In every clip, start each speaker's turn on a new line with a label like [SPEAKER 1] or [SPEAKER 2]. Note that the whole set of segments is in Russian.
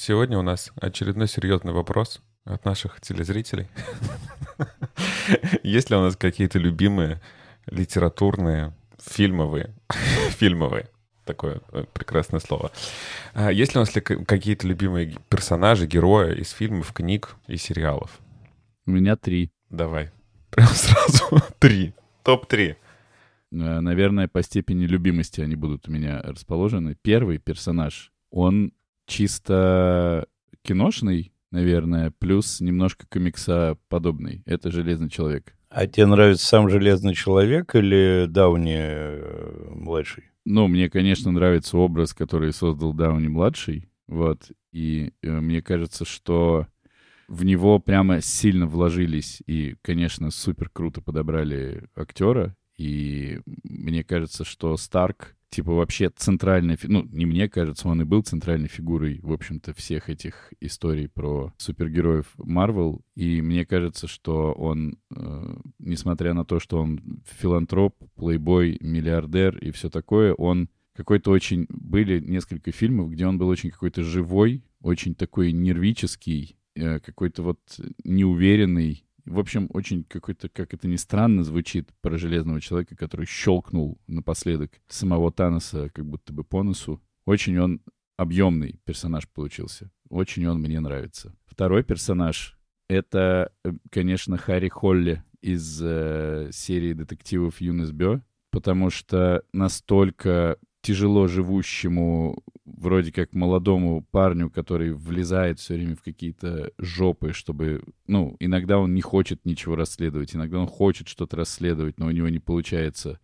[SPEAKER 1] Сегодня у нас очередной серьезный вопрос от наших телезрителей. Есть ли у нас какие-то любимые литературные, фильмовые, фильмовые, такое э, прекрасное слово. А есть ли у нас какие-то любимые персонажи, герои из фильмов, книг и сериалов?
[SPEAKER 2] У меня три.
[SPEAKER 1] Давай. Прям сразу три. Топ-3.
[SPEAKER 2] Э, наверное, по степени любимости они будут у меня расположены. Первый персонаж, он чисто киношный, наверное, плюс немножко комикса подобный. Это Железный Человек.
[SPEAKER 3] А тебе нравится сам Железный Человек или Дауни э, младший?
[SPEAKER 2] Ну, мне, конечно, нравится образ, который создал Дауни младший. Вот. И э, мне кажется, что в него прямо сильно вложились и, конечно, супер круто подобрали актера. И мне кажется, что Старк, типа, вообще центральная... Ну, не мне кажется, он и был центральной фигурой, в общем-то, всех этих историй про супергероев Марвел. И мне кажется, что он, э, несмотря на то, что он филантроп, плейбой, миллиардер и все такое, он какой-то очень... Были несколько фильмов, где он был очень какой-то живой, очень такой нервический, э, какой-то вот неуверенный, в общем, очень какой-то, как это ни странно звучит, про Железного Человека, который щелкнул напоследок самого Таноса как будто бы по носу. Очень он объемный персонаж получился. Очень он мне нравится. Второй персонаж — это, э, конечно, Харри Холли из э, серии детективов Юнес Бё, потому что настолько тяжело живущему, вроде как молодому парню, который влезает все время в какие-то жопы, чтобы... Ну, иногда он не хочет ничего расследовать, иногда он хочет что-то расследовать, но у него не получается.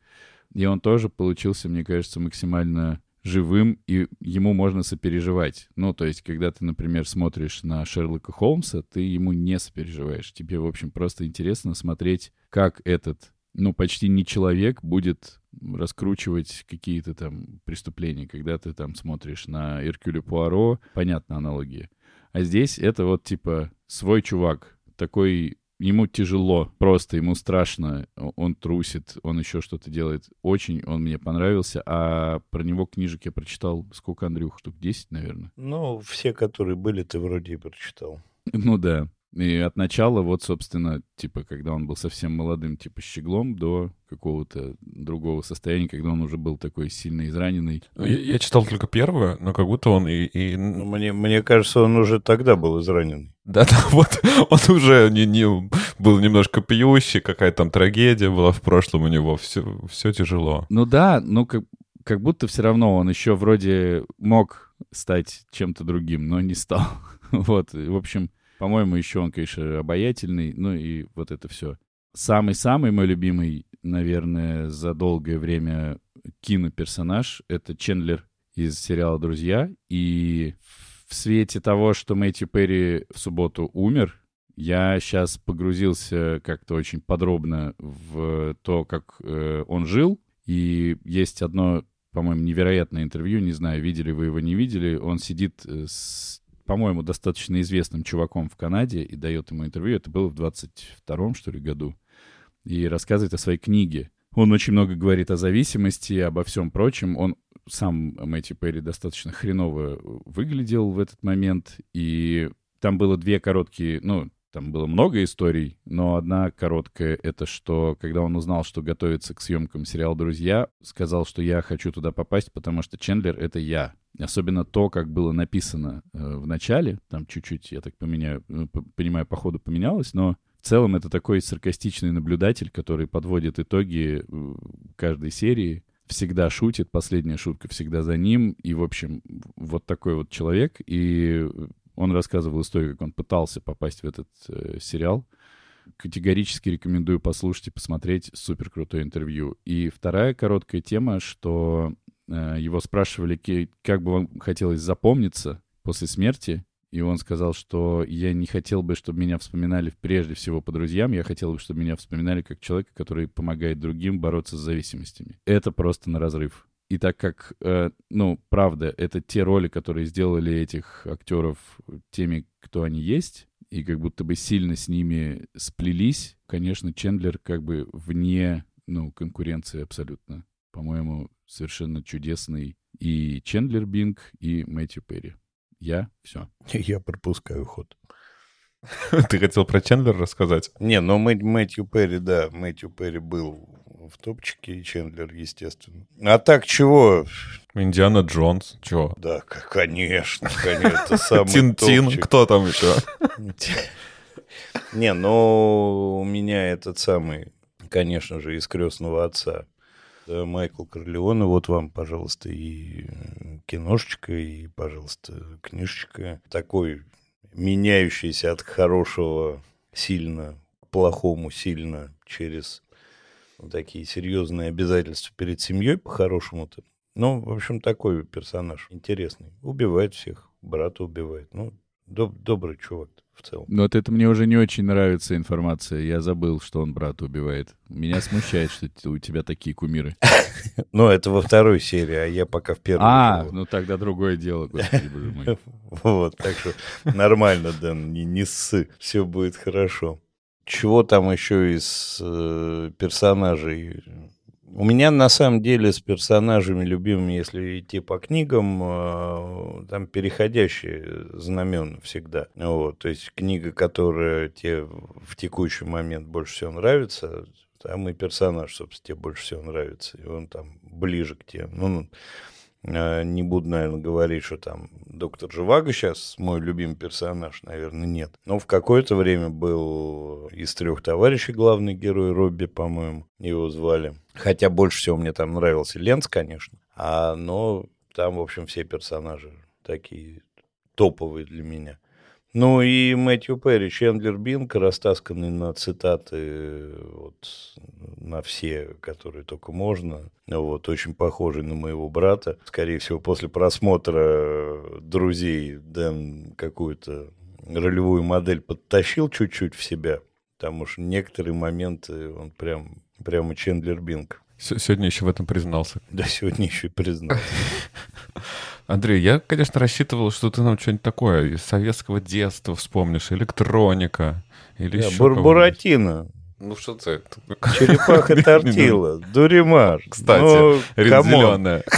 [SPEAKER 2] И он тоже получился, мне кажется, максимально живым, и ему можно сопереживать. Ну, то есть, когда ты, например, смотришь на Шерлока Холмса, ты ему не сопереживаешь. Тебе, в общем, просто интересно смотреть, как этот, ну, почти не человек будет раскручивать какие-то там преступления, когда ты там смотришь на Иркюля Пуаро, понятно аналогия. А здесь это вот типа свой чувак, такой ему тяжело, просто ему страшно, он трусит, он еще что-то делает. Очень он мне понравился, а про него книжек я прочитал, сколько, Андрюх, штук 10, наверное?
[SPEAKER 3] Ну, все, которые были, ты вроде и прочитал.
[SPEAKER 2] Ну да. И от начала, вот, собственно, типа, когда он был совсем молодым, типа, щеглом, до какого-то другого состояния, когда он уже был такой сильно израненный.
[SPEAKER 1] Ну, я, я читал только первое, но как будто он и... и...
[SPEAKER 3] Ну, мне, мне кажется, он уже тогда был израненный.
[SPEAKER 1] Да-да, вот он уже не, не, был немножко пьющий, какая-то там трагедия была в прошлом у него, все, все тяжело.
[SPEAKER 2] Ну да, ну как, как будто все равно он еще вроде мог стать чем-то другим, но не стал. Вот, в общем, по-моему, еще он, конечно, обаятельный. Ну и вот это все. Самый-самый мой любимый, наверное, за долгое время киноперсонаж — это Чендлер из сериала «Друзья». И в свете того, что Мэтью Перри в субботу умер, я сейчас погрузился как-то очень подробно в то, как э, он жил. И есть одно, по-моему, невероятное интервью, не знаю, видели вы его, не видели. Он сидит э, с по-моему, достаточно известным чуваком в Канаде и дает ему интервью. Это было в 22-м, что ли, году. И рассказывает о своей книге. Он очень много говорит о зависимости, обо всем прочем. Он сам, Мэтью Перри, достаточно хреново выглядел в этот момент. И там было две короткие, ну, там было много историй, но одна короткая — это что, когда он узнал, что готовится к съемкам сериала «Друзья», сказал, что я хочу туда попасть, потому что Чендлер — это я. Особенно то, как было написано э, в начале, там чуть-чуть, я так поменяю, ну, понимаю, по ходу поменялось, но в целом это такой саркастичный наблюдатель, который подводит итоги э, каждой серии, всегда шутит, последняя шутка всегда за ним, и, в общем, вот такой вот человек, и он рассказывал историю, как он пытался попасть в этот э, сериал. Категорически рекомендую послушать и посмотреть. Супер крутое интервью. И вторая короткая тема, что Э, его спрашивали, как бы вам хотелось запомниться после смерти, и он сказал, что я не хотел бы, чтобы меня вспоминали прежде всего по друзьям, я хотел бы, чтобы меня вспоминали как человека, который помогает другим бороться с зависимостями. Это просто на разрыв. И так как, э, ну, правда, это те роли, которые сделали этих актеров теми, кто они есть, и как будто бы сильно с ними сплелись, конечно, Чендлер как бы вне, ну, конкуренции абсолютно. По-моему, совершенно чудесный и Чендлер Бинг, и Мэтью Перри. Я все.
[SPEAKER 3] Я пропускаю ход.
[SPEAKER 1] Ты хотел про Чендлера рассказать?
[SPEAKER 3] Не, но Мэ- Мэтью Перри, да, Мэтью Перри был в топчике, и Чендлер, естественно. А так чего?
[SPEAKER 1] Индиана Джонс. Чё?
[SPEAKER 3] Да, конечно, конечно, самый
[SPEAKER 1] Тин-Тин, кто там еще?
[SPEAKER 3] Не, ну, у меня этот самый, конечно же, из крестного отца. Да, Майкл Корлеоне, вот вам, пожалуйста, и э, киношечка, и, пожалуйста, книжечка. Такой меняющийся от хорошего сильно к плохому сильно через такие серьезные обязательства перед семьей по-хорошему-то. Ну, в общем, такой персонаж интересный. Убивает всех, брата убивает. Ну, доб- добрый чувак в целом.
[SPEAKER 2] Но вот это мне уже не очень нравится информация. Я забыл, что он брата убивает. Меня смущает, что у тебя такие кумиры.
[SPEAKER 3] Но это во второй серии, а я пока в первой.
[SPEAKER 2] А, ну тогда другое дело, господи, боже мой.
[SPEAKER 3] Вот, так что нормально, Дэн, не ссы, все будет хорошо. Чего там еще из э, персонажей? У меня на самом деле с персонажами любимыми, если идти по книгам, э, там переходящие знамена всегда. Вот, то есть книга, которая тебе в текущий момент больше всего нравится, там и персонаж, собственно, тебе больше всего нравится, и он там ближе к тебе. Ну, Э, Не буду, наверное, говорить, что там доктор Живаго сейчас мой любимый персонаж, наверное, нет. Но в какое-то время был из трех товарищей главный герой Робби, по-моему, его звали. Хотя больше всего мне там нравился Ленц, конечно. А, но там, в общем, все персонажи такие топовые для меня. Ну и Мэтью Перри, Чендлер Бинг, растасканный на цитаты, вот, на все, которые только можно. Вот, очень похожий на моего брата. Скорее всего, после просмотра «Друзей» Дэн какую-то ролевую модель подтащил чуть-чуть в себя, потому что некоторые моменты он прям, прямо Чендлер Бинг.
[SPEAKER 1] С- Сегодня еще в этом признался.
[SPEAKER 3] Да сегодня еще и признал.
[SPEAKER 1] Андрей, я, конечно, рассчитывал, что ты нам что-нибудь такое из советского детства вспомнишь, электроника или
[SPEAKER 3] Да,
[SPEAKER 1] еще
[SPEAKER 3] Бур-
[SPEAKER 1] кого-нибудь.
[SPEAKER 3] Буратино,
[SPEAKER 1] Ну что ты?
[SPEAKER 3] черепаха тортила, дуримар.
[SPEAKER 1] Кстати,
[SPEAKER 3] Ну,
[SPEAKER 1] Зеленая.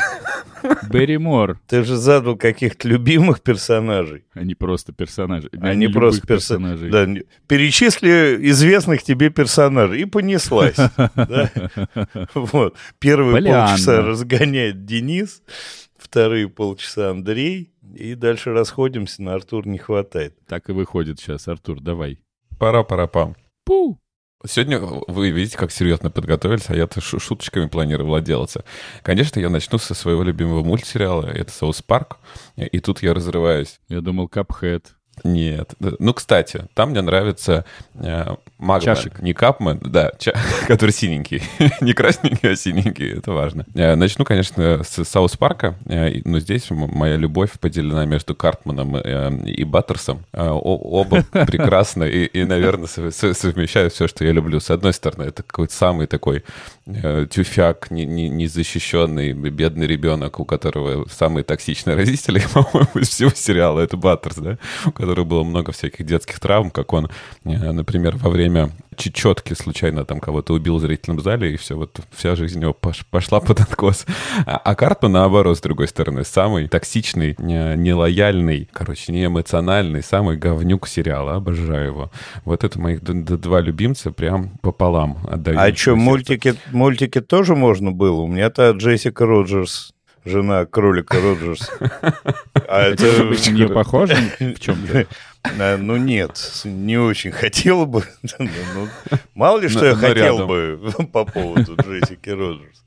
[SPEAKER 2] Берри Мор,
[SPEAKER 3] ты же задал каких-то любимых персонажей.
[SPEAKER 2] а не просто персонажи.
[SPEAKER 3] А не просто
[SPEAKER 2] любых
[SPEAKER 3] персо-
[SPEAKER 2] персонажей.
[SPEAKER 3] Да, не- перечисли известных тебе персонажей и понеслась. Вот. Первые полчаса разгоняет Денис, вторые полчаса Андрей, и дальше расходимся, на Артур не хватает.
[SPEAKER 2] Так и выходит сейчас, Артур, давай.
[SPEAKER 1] Пара-пара-пам.
[SPEAKER 2] Пу!
[SPEAKER 1] Сегодня вы видите, как серьезно подготовились, а я-то шу- шуточками планировал отделаться. Конечно, я начну со своего любимого мультсериала, это «South Park», и тут я разрываюсь.
[SPEAKER 2] Я думал, Cuphead.
[SPEAKER 1] Нет. Ну, кстати, там мне нравится э, Mugman.
[SPEAKER 2] Чашек.
[SPEAKER 1] Не Cupman, да, ча- который синенький. не красненький, а синенький, это важно. Э, начну, конечно, с South Park а, э, но здесь моя любовь поделена между Картманом э, и Баттерсом. Оба прекрасны и, и, наверное, сов- сов- совмещают все, что я люблю. С одной стороны, это какой-то самый такой тюфяк, не- не- незащищенный, бедный ребенок, у которого самые токсичные родители, по-моему, из всего сериала. Это Баттерс, да? У которого было много всяких детских травм, как он, э, например, во время чечетки случайно там кого-то убил в зрительном зале, и все, вот вся жизнь пош- пошла под откос. А, а Картман, наоборот, с другой стороны, самый токсичный, не- нелояльный, короче, неэмоциональный, самый говнюк сериала. Обожаю его. Вот это моих два любимца прям пополам отдаю.
[SPEAKER 3] А что, мультики, мультики тоже можно было? У меня-то Джессика Роджерс, жена кролика Роджерс. А это...
[SPEAKER 2] Не похоже в чем-то?
[SPEAKER 3] А, Ну нет, не очень хотел бы. Ну, Мало ли, что
[SPEAKER 1] Но-
[SPEAKER 3] я
[SPEAKER 1] но
[SPEAKER 3] хотел
[SPEAKER 1] рядом.
[SPEAKER 3] бы по поводу Джессики Роджерс.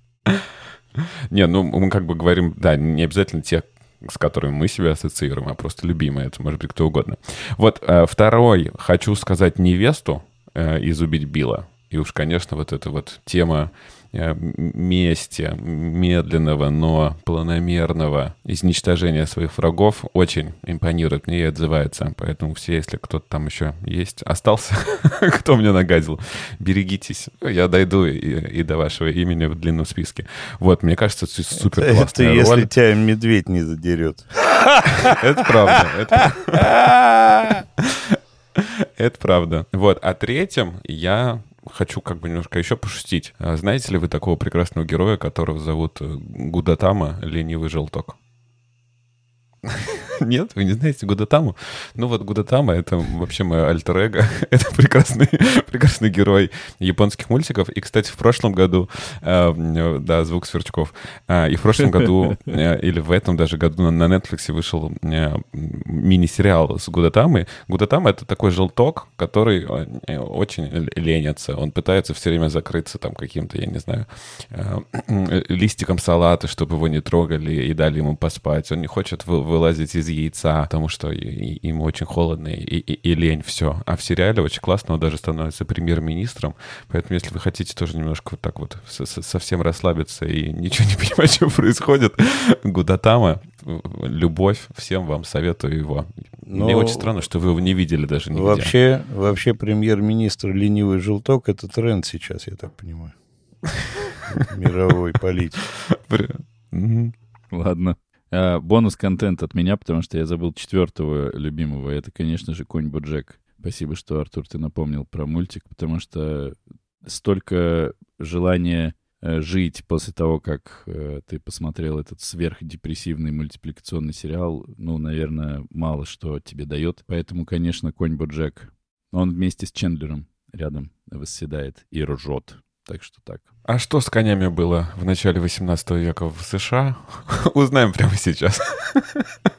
[SPEAKER 1] Не, ну мы как бы говорим, да, не обязательно тех, с которыми мы себя ассоциируем, а просто любимые, это может быть кто угодно. Вот э, второй, хочу сказать невесту э, из «Убить Билла». И уж, конечно, вот эта вот тема э, м- мести, медленного, но планомерного изничтожения своих врагов очень импонирует мне и отзывается. Поэтому все, если кто-то там еще есть, остался, кто мне нагадил, берегитесь. Я дойду и, и до вашего имени в длинном списке. Вот, мне кажется, это супер
[SPEAKER 3] Это
[SPEAKER 1] классная
[SPEAKER 3] если
[SPEAKER 1] роль.
[SPEAKER 3] тебя медведь не задерет.
[SPEAKER 1] Это правда. Это Это правда. Вот. А третьим я хочу как бы немножко еще пошутить. А Знаете ли вы такого прекрасного героя, которого зовут э, Гудатама Ленивый желток? Нет, вы не знаете Гудатаму? Ну вот Гудатама — это вообще мое альтер -эго. это прекрасный, прекрасный герой японских мультиков. И, кстати, в прошлом году, э, да, звук сверчков, э, и в прошлом году, э, или в этом даже году на Netflix вышел э, мини-сериал с Гудатамой. Гудатама — это такой желток, который очень ленится. Он пытается все время закрыться там каким-то, я не знаю, листиком салата, чтобы его не трогали и дали ему поспать. Он не хочет вылазить из яйца, потому что ему очень холодно и, и, и лень все. А в сериале очень классно, он даже становится премьер-министром. Поэтому, если вы хотите тоже немножко вот так вот совсем расслабиться и ничего не понимать, что происходит, Гудатама, любовь, всем вам советую его. Но Мне очень странно, что вы его не видели даже нигде.
[SPEAKER 3] Вообще, вообще премьер-министр ленивый желток — это тренд сейчас, я так понимаю. Мировой политики.
[SPEAKER 2] Ладно. А, бонус-контент от меня, потому что я забыл четвертого любимого. Это, конечно же, Конь Боджек. Спасибо, что, Артур, ты напомнил про мультик, потому что столько желания э, жить после того, как э, ты посмотрел этот сверхдепрессивный мультипликационный сериал, ну, наверное, мало что тебе дает. Поэтому, конечно, Конь Боджек. Он вместе с Чендлером рядом восседает и ржет. Так что так.
[SPEAKER 1] А что с конями было в начале 18 века в США? Узнаем прямо сейчас.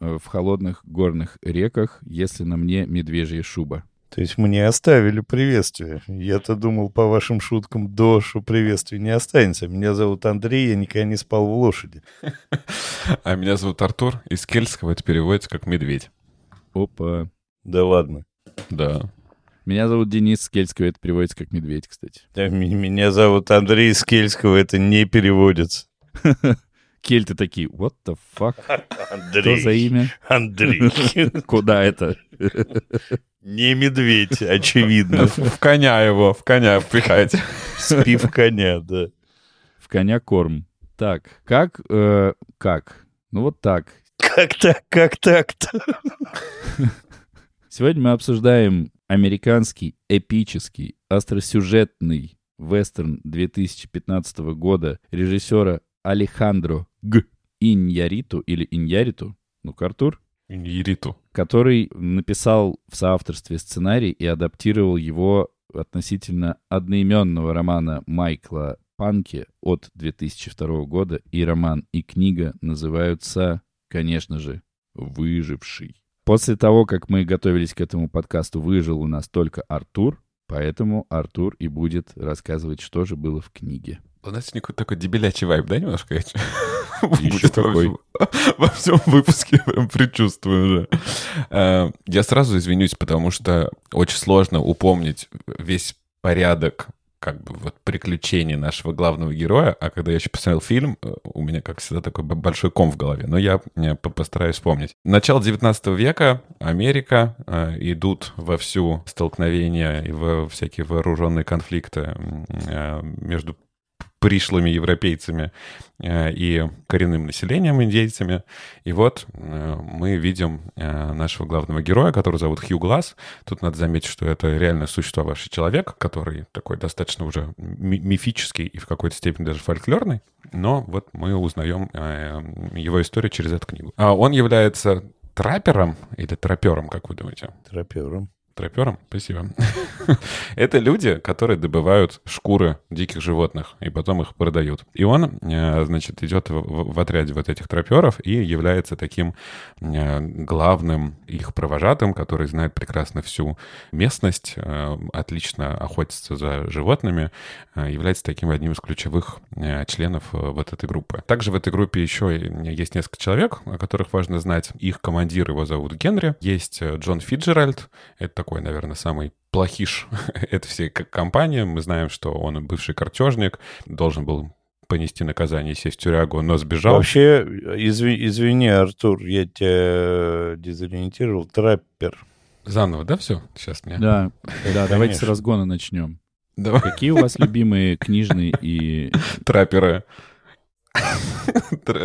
[SPEAKER 2] в холодных горных реках, если на мне медвежья шуба.
[SPEAKER 3] То есть мне оставили приветствие. Я-то думал по вашим шуткам до, что приветствия не останется. Меня зовут Андрей, я никогда не спал в лошади.
[SPEAKER 1] А меня зовут Артур, из кельтского это переводится как медведь.
[SPEAKER 2] Опа.
[SPEAKER 3] Да ладно.
[SPEAKER 1] Да.
[SPEAKER 2] Меня зовут Денис, с кельтского это переводится как медведь, кстати.
[SPEAKER 3] Да, меня зовут Андрей, с кельтского это не переводится.
[SPEAKER 2] Кельты такие, what the fuck?
[SPEAKER 3] Андрей.
[SPEAKER 2] Что за имя?
[SPEAKER 3] Андрей.
[SPEAKER 2] Куда это?
[SPEAKER 3] Не медведь, очевидно.
[SPEAKER 1] В коня его, в коня впихайте.
[SPEAKER 3] Спи в коня, да.
[SPEAKER 2] В коня корм. Так, как, э, как? Ну вот так.
[SPEAKER 3] Как так, как так-то?
[SPEAKER 2] Сегодня мы обсуждаем американский, эпический, остросюжетный вестерн 2015 года режиссера Алехандро Г. Иньяриту или Иньяриту, ну, Артур,
[SPEAKER 1] Иньяриту,
[SPEAKER 2] который написал в соавторстве сценарий и адаптировал его относительно одноименного романа Майкла Панки от 2002 года, и роман и книга называются, конечно же, «Выживший». После того, как мы готовились к этому подкасту, выжил у нас только Артур, поэтому Артур и будет рассказывать, что же было в книге.
[SPEAKER 1] У нас сегодня такой дебилячий вайб, да, немножко?
[SPEAKER 2] Еще какой.
[SPEAKER 1] Во всем выпуске прям предчувствую уже. Э, я сразу извинюсь, потому что очень сложно упомнить весь порядок как бы вот приключений нашего главного героя, а когда я еще посмотрел фильм, э, у меня, как всегда, такой большой ком в голове, но я, постараюсь вспомнить. Начало 19 века, Америка, э, идут во всю столкновения и во всякие вооруженные конфликты между пришлыми европейцами э, и коренным населением, индейцами. И вот э, мы видим э, нашего главного героя, который зовут Хью Глаз. Тут надо заметить, что это реально существовавший человек, который такой достаточно уже мифический и в какой-то степени даже фольклорный. Но вот мы узнаем его историю через эту книгу. А он является траппером или трапером, как вы думаете?
[SPEAKER 3] Трапером
[SPEAKER 1] трапером, спасибо. Это люди, которые добывают шкуры диких животных и потом их продают. И он, э, значит, идет в, в отряде вот этих траперов и является таким э, главным их провожатым, который знает прекрасно всю местность, э, отлично охотится за животными, является таким одним из ключевых членов вот этой группы. Также в этой группе еще есть несколько человек, о которых важно знать. Их командир, его зовут Генри. Есть Джон Фиджеральд, это такой, наверное, самый плохиш этой всей компании. Мы знаем, что он бывший картежник, должен был понести наказание, сесть в тюрягу, но сбежал.
[SPEAKER 3] Вообще, изви, извини, Артур, я тебя дезориентировал, траппер.
[SPEAKER 1] Заново, да, все? Сейчас мне.
[SPEAKER 2] Да, да, давайте с разгона начнем. Давай. Какие у вас любимые книжные и...
[SPEAKER 1] Трапперы.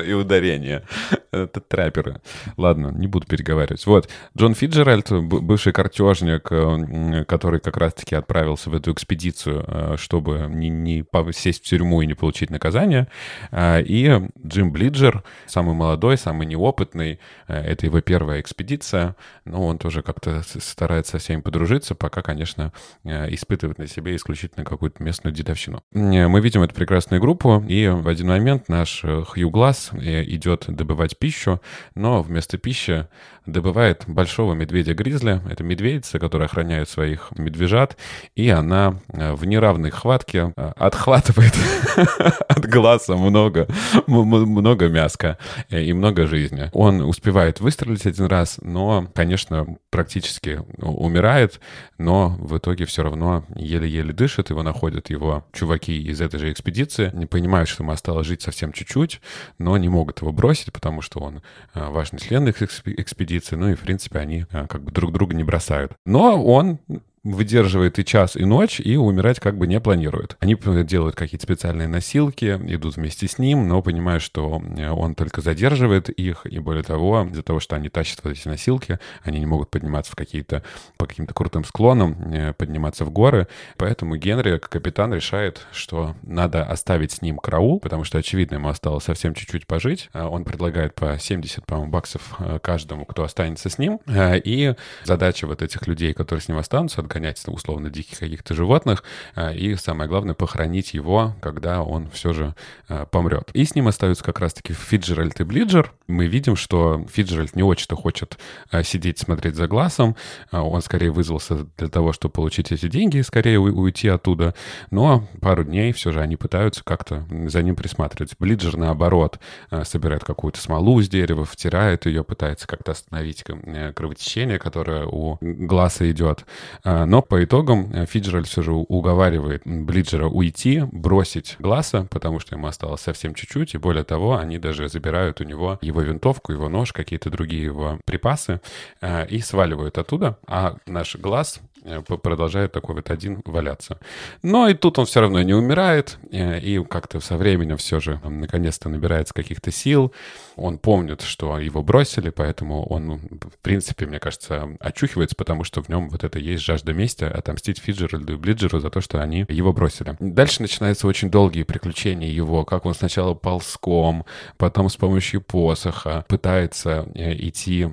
[SPEAKER 1] И ударение. Это трапперы. Ладно, не буду переговаривать. Вот, Джон Фиджеральд, бывший картежник, э, который как раз-таки отправился в эту экспедицию, э, чтобы не, не сесть в тюрьму и не получить наказание. Э, и Джим Блиджер, самый молодой, самый неопытный. Это его первая экспедиция. Но он тоже как-то старается со всеми подружиться, пока, конечно, испытывает на себе исключительно какую-то местную дедовщину. Мы видим эту прекрасную группу, и в один момент наш Хью Глаз идет добывать пищу, но вместо пищи добывает большого медведя-гризли. Это медведица, которая охраняет своих медвежат, и она э, в неравной хватке э, отхватывает от глаза много, много мяска э, и много жизни. Он успевает выстрелить один раз, но, конечно, практически умирает, но в итоге все равно еле-еле дышит, его находят его чуваки из этой же экспедиции, не понимают, что ему осталось жить совсем чуть-чуть, но не могут его бросить, потому что он важный член их экспедиции, экспедиции, ну и, в принципе, они а, как бы друг друга не бросают. Но он выдерживает и час, и ночь, и умирать как бы не планирует. Они делают какие-то специальные носилки, идут вместе с ним, но понимают, что э, он только задерживает их, и более того, из-за того, что они тащат вот эти носилки, они не могут подниматься в какие-то, по каким-то крутым склонам, э, подниматься в горы, поэтому Генри, как капитан, решает, что надо оставить с ним караул, потому что, очевидно, ему осталось совсем чуть-чуть пожить. А он предлагает по 70, по-моему, баксов э, каждому, кто останется с ним, и задача вот этих людей, которые с ним останутся, гонять условно диких каких-то животных, а, и самое главное, похоронить его, когда он все же а, помрет. И с ним остаются как раз-таки Фиджеральд и Блиджер. Мы видим, что Фиджеральд не очень-то хочет а, сидеть, смотреть за глазом, он скорее вызвался для того, чтобы получить эти деньги и скорее уйти оттуда, но пару дней все же они пытаются как-то за ним присматривать. Блиджер, наоборот, собирает какую-то смолу с дерева, втирает ее, пытается как-то остановить э, кровотечение, которое у глаза идет. Но по итогам э, Фиджеральд все же уговаривает Блиджера уйти, бросить Гласса, потому что ему осталось совсем чуть-чуть, и более того, они даже забирают у него его винтовку, его нож, какие-то другие его припасы э, и сваливают оттуда, а наш Глаз продолжает такой вот один валяться. Но и тут он все равно не умирает, э, и как-то со временем все же наконец-то набирается каких-то сил. Он помнит, что его бросили, поэтому он, ну, в принципе, мне кажется, очухивается, потому что в нем вот это есть жажда мести отомстить Фиджеральду и Блиджеру за то, что они его бросили. Дальше начинаются очень долгие приключения его, как он сначала ползком, потом с помощью посоха пытается э, идти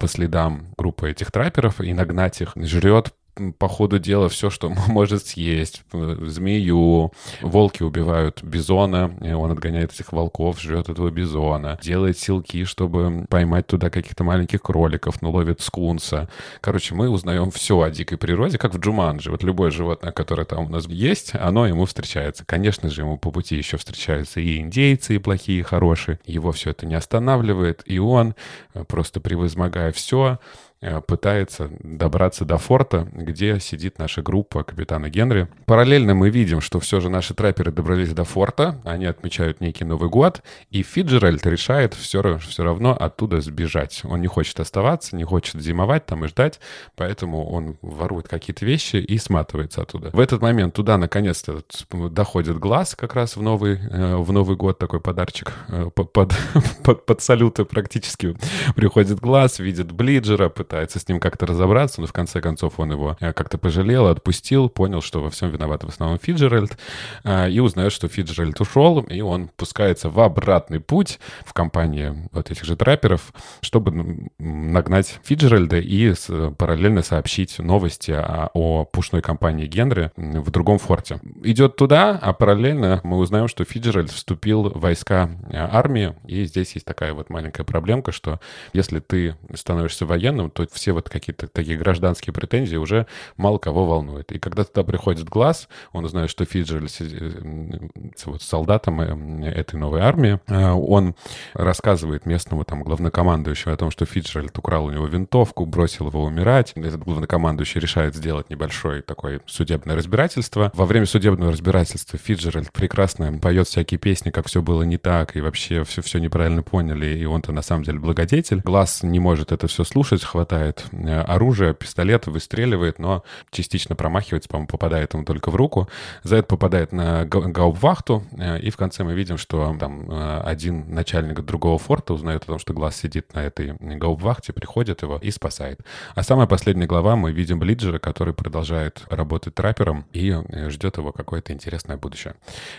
[SPEAKER 1] по следам группы этих трапперов и нагнать их, жрет по ходу дела все, что может съесть. Змею. Волки убивают бизона, он отгоняет этих волков, жрет этого бизона. Делает силки, чтобы поймать туда каких-то маленьких кроликов, но ловит скунса. Короче, мы узнаем все о дикой природе, как в Джуманджи. Вот любое животное, которое там у нас есть, оно ему встречается. Конечно же, ему по пути еще встречаются и индейцы, и плохие, и хорошие. Его все это не останавливает, и он, э, просто превозмогая все, Э, пытается добраться до форта, где сидит наша группа капитана Генри. Параллельно мы видим, что все же наши трапперы добрались до форта, они отмечают некий Новый год, и Фиджеральд решает все, все равно оттуда сбежать. Он не хочет оставаться, не хочет зимовать там и ждать, поэтому он ворует какие-то вещи и сматывается оттуда. В этот момент туда наконец-то доходит глаз как раз в Новый, э, в Новый год, такой подарочек э, под, под, под салюты практически. Приходит глаз, видит Блиджера, пытается с ним как-то разобраться, но в конце концов он его э, как-то пожалел, отпустил, понял, что во всем виноват в основном Фиджеральд, э, и узнает, что Фиджеральд ушел, и он пускается в обратный путь в компании вот этих же трапперов, чтобы нагнать Фиджеральда и параллельно сообщить новости о, пушной компании Генри в другом форте. Идет туда, а параллельно мы узнаем, что Фиджеральд вступил в войска э, армии, и здесь есть такая вот маленькая проблемка, что если ты становишься военным, то все вот какие-то такие гражданские претензии уже мало кого волнуют. И когда туда приходит глаз, он узнает, что Фиджеральд э, вот солдатом э, этой новой армии, он рассказывает местному там главнокомандующему о том, что Фиджеральд украл у него винтовку, бросил его умирать. Этот главнокомандующий решает сделать небольшой такой судебное разбирательство. Во время судебного разбирательства Фиджеральд прекрасно поет всякие песни, как все было не так, и вообще все, все неправильно поняли, и он-то на самом деле благодетель. Глаз не может это все слушать, хватает э, оружие, пистолет, выстреливает, но частично промахивается, по-моему, попадает ему только в руку. За это попадает на гаубвахту, э, и в конце мы видим, что там э, один начальник другого форта узнает о том, что Глаз сидит на этой гаубвахте, приходит его и спасает. А самая последняя глава мы видим Блиджера, который продолжает работать траппером и ждет его какое-то интересное будущее.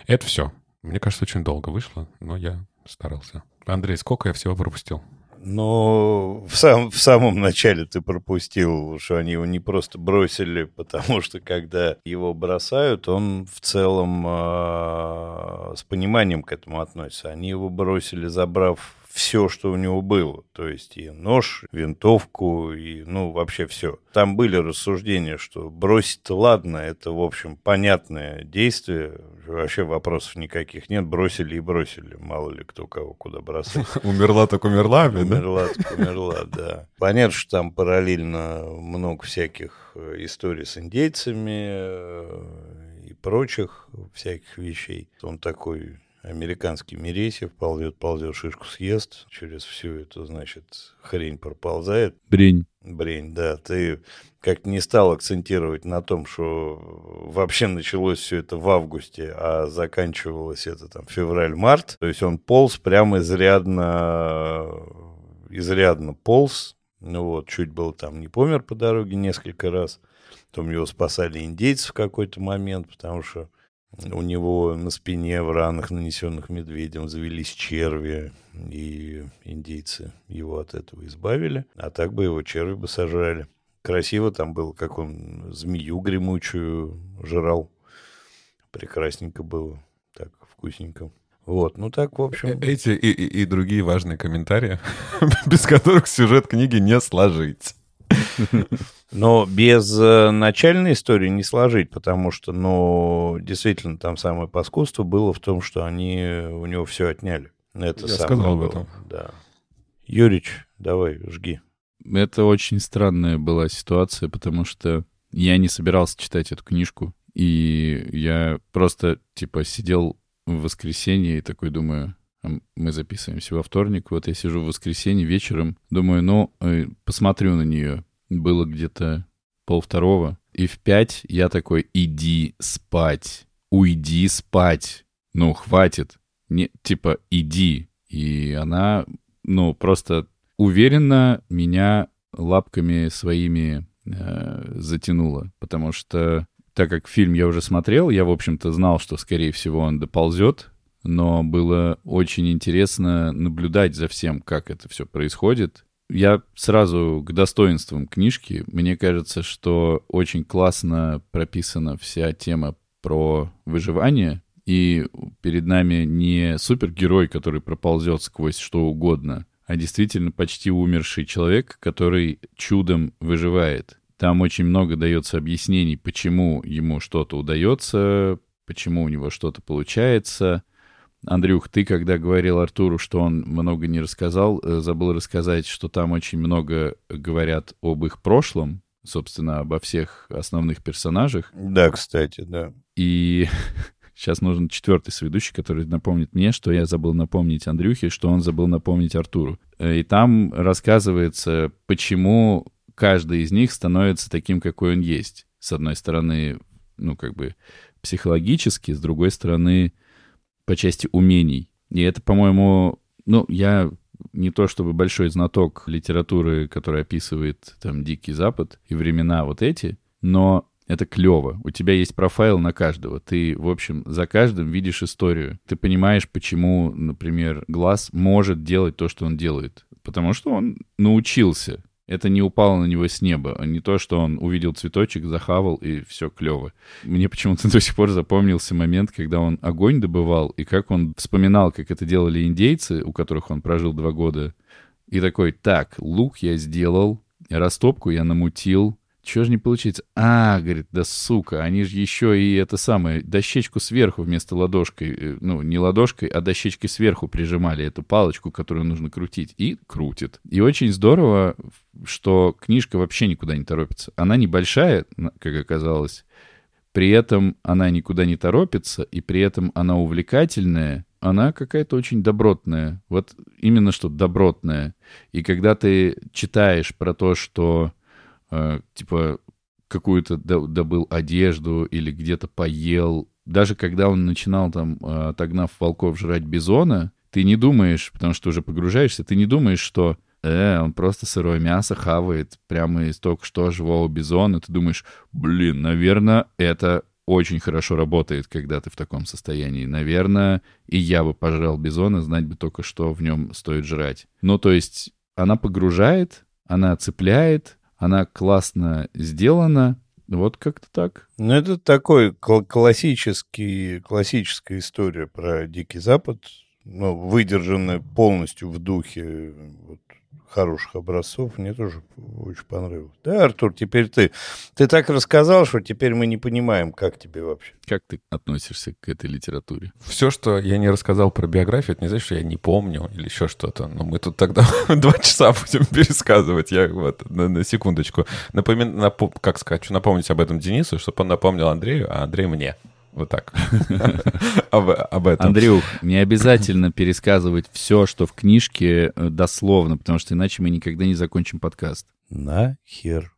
[SPEAKER 1] Это все. Мне кажется, очень долго вышло, но я старался. Андрей, сколько я всего пропустил?
[SPEAKER 3] Ну, в, сам, в самом начале ты пропустил, что они его не просто бросили, потому что когда его бросают, он в целом э, с пониманием к этому относится. Они его бросили, забрав все, что у него было. То есть и нож, винтовку, и, ну, вообще все. Там были рассуждения, что бросить ладно, это, в общем, понятное действие. Вообще вопросов никаких нет. Бросили и бросили. Мало ли кто кого куда бросает.
[SPEAKER 1] Умерла так умерла,
[SPEAKER 3] Умерла так умерла, да. Понятно, что там параллельно много всяких э, историй с индейцами э, и прочих всяких вещей. Он такой американский Мересьев ползет, ползет, шишку съест, через всю эту, значит, хрень проползает.
[SPEAKER 2] Брень.
[SPEAKER 3] Брень, да. Ты как не стал акцентировать на том, что вообще началось все это в августе, а заканчивалось это там февраль-март. То есть он полз прямо изрядно, изрядно полз. Ну вот, чуть был там не помер по дороге несколько раз. Потом его спасали индейцы в какой-то момент, потому что у него на спине в ранах, нанесенных медведем, завелись черви, и индейцы его от этого избавили. А так бы его черви бы сожрали. Красиво там было, как он змею гремучую жрал. Прекрасненько было, так вкусненько. Вот, ну так, в общем... Э,
[SPEAKER 1] эти и, и, и другие важные комментарии, без которых сюжет книги не сложить.
[SPEAKER 3] Но без э, начальной истории не сложить, потому что, ну, действительно, там самое паскудство было в том, что они у него все отняли.
[SPEAKER 1] Это Я сказал об этом.
[SPEAKER 3] Да. Юрич, давай, жги.
[SPEAKER 2] Это очень странная была ситуация, потому что я не собирался читать эту книжку, и я просто, типа, сидел в воскресенье и такой думаю, «А мы записываемся во вторник, вот я сижу в воскресенье вечером, думаю, ну, э, посмотрю на нее, было где-то полвторого. И в пять я такой, иди спать, уйди спать. Ну, хватит. Не, типа, иди. И она, ну, просто уверенно меня лапками своими э, затянула. Потому что, так как фильм я уже смотрел, я, в общем-то, знал, что, скорее всего, он доползет. Но было очень интересно наблюдать за всем, как это все происходит я сразу к достоинствам книжки. Мне кажется, что очень классно прописана вся тема про выживание, и перед нами не супергерой, который проползет сквозь что угодно, а действительно почти умерший человек, который чудом выживает. Там очень много дается объяснений, почему ему что-то удается, почему у него что-то получается, Андрюх, ты когда говорил Артуру, что он много не рассказал, э, забыл рассказать, что там очень много говорят об их прошлом, собственно, обо всех основных персонажах.
[SPEAKER 3] Да, кстати, да.
[SPEAKER 2] И сейчас нужен четвертый соведущий, который напомнит мне, что я забыл напомнить Андрюхе, что он забыл напомнить Артуру. Э, и там рассказывается, почему каждый из них становится таким, какой он есть. С одной стороны, ну, как бы психологически, с другой стороны, по части умений. И это, по-моему, ну, я не то чтобы большой знаток литературы, которая описывает там Дикий Запад и времена вот эти, но это клево. У тебя есть профайл на каждого. Ты, в общем, за каждым видишь историю. Ты понимаешь, почему, например, глаз может делать то, что он делает. Потому что он научился. Это не упало на него с неба, а не то, что он увидел цветочек, захавал, и все клево. Мне почему-то до сих пор запомнился момент, когда он огонь добывал, и как он вспоминал, как это делали индейцы, у которых он прожил два года. И такой, так, лук я сделал, растопку я намутил, чего же не получится? А, говорит, да сука, они же еще и это самое, дощечку сверху вместо ладошкой, э, ну, не ладошкой, а дощечкой сверху прижимали эту палочку, которую нужно крутить, и крутит. И очень здорово, что книжка вообще никуда не торопится. Она небольшая, как оказалось, при этом она никуда не торопится, и при этом она увлекательная, она какая-то очень добротная. Вот именно что добротная. И когда ты читаешь про то, что типа какую-то добыл одежду или где-то поел. Даже когда он начинал там, э, отогнав волков, жрать бизона, ты не думаешь, потому что уже погружаешься, ты не думаешь, что э, он просто сырое мясо хавает прямо из только что живого бизона. Ты думаешь, блин, наверное, это очень хорошо работает, когда ты в таком состоянии. Наверное, и я бы пожрал бизона, знать бы только, что в нем стоит жрать. Ну, то есть она погружает, она цепляет, она классно сделана. Вот как-то так.
[SPEAKER 3] Ну, это такой классический, классическая история про Дикий Запад, ну, выдержанная полностью в духе вот, хороших образцов, мне тоже очень понравилось. Да, Артур, теперь ты. Ты так рассказал, что теперь мы не понимаем, как тебе вообще.
[SPEAKER 2] Как ты относишься к этой литературе?
[SPEAKER 1] Все, что я не рассказал про биографию, это не значит, что я не помню или еще что-то. Но мы тут тогда два часа будем пересказывать. Я вот на, на секундочку напомин, нап, как сказать, хочу напомнить об этом Денису, чтобы он напомнил Андрею, а Андрей мне. Вот так.
[SPEAKER 2] об, об этом. Андрюх, не обязательно пересказывать все, что в книжке э, дословно, потому что иначе мы никогда не закончим подкаст.
[SPEAKER 3] Нахер.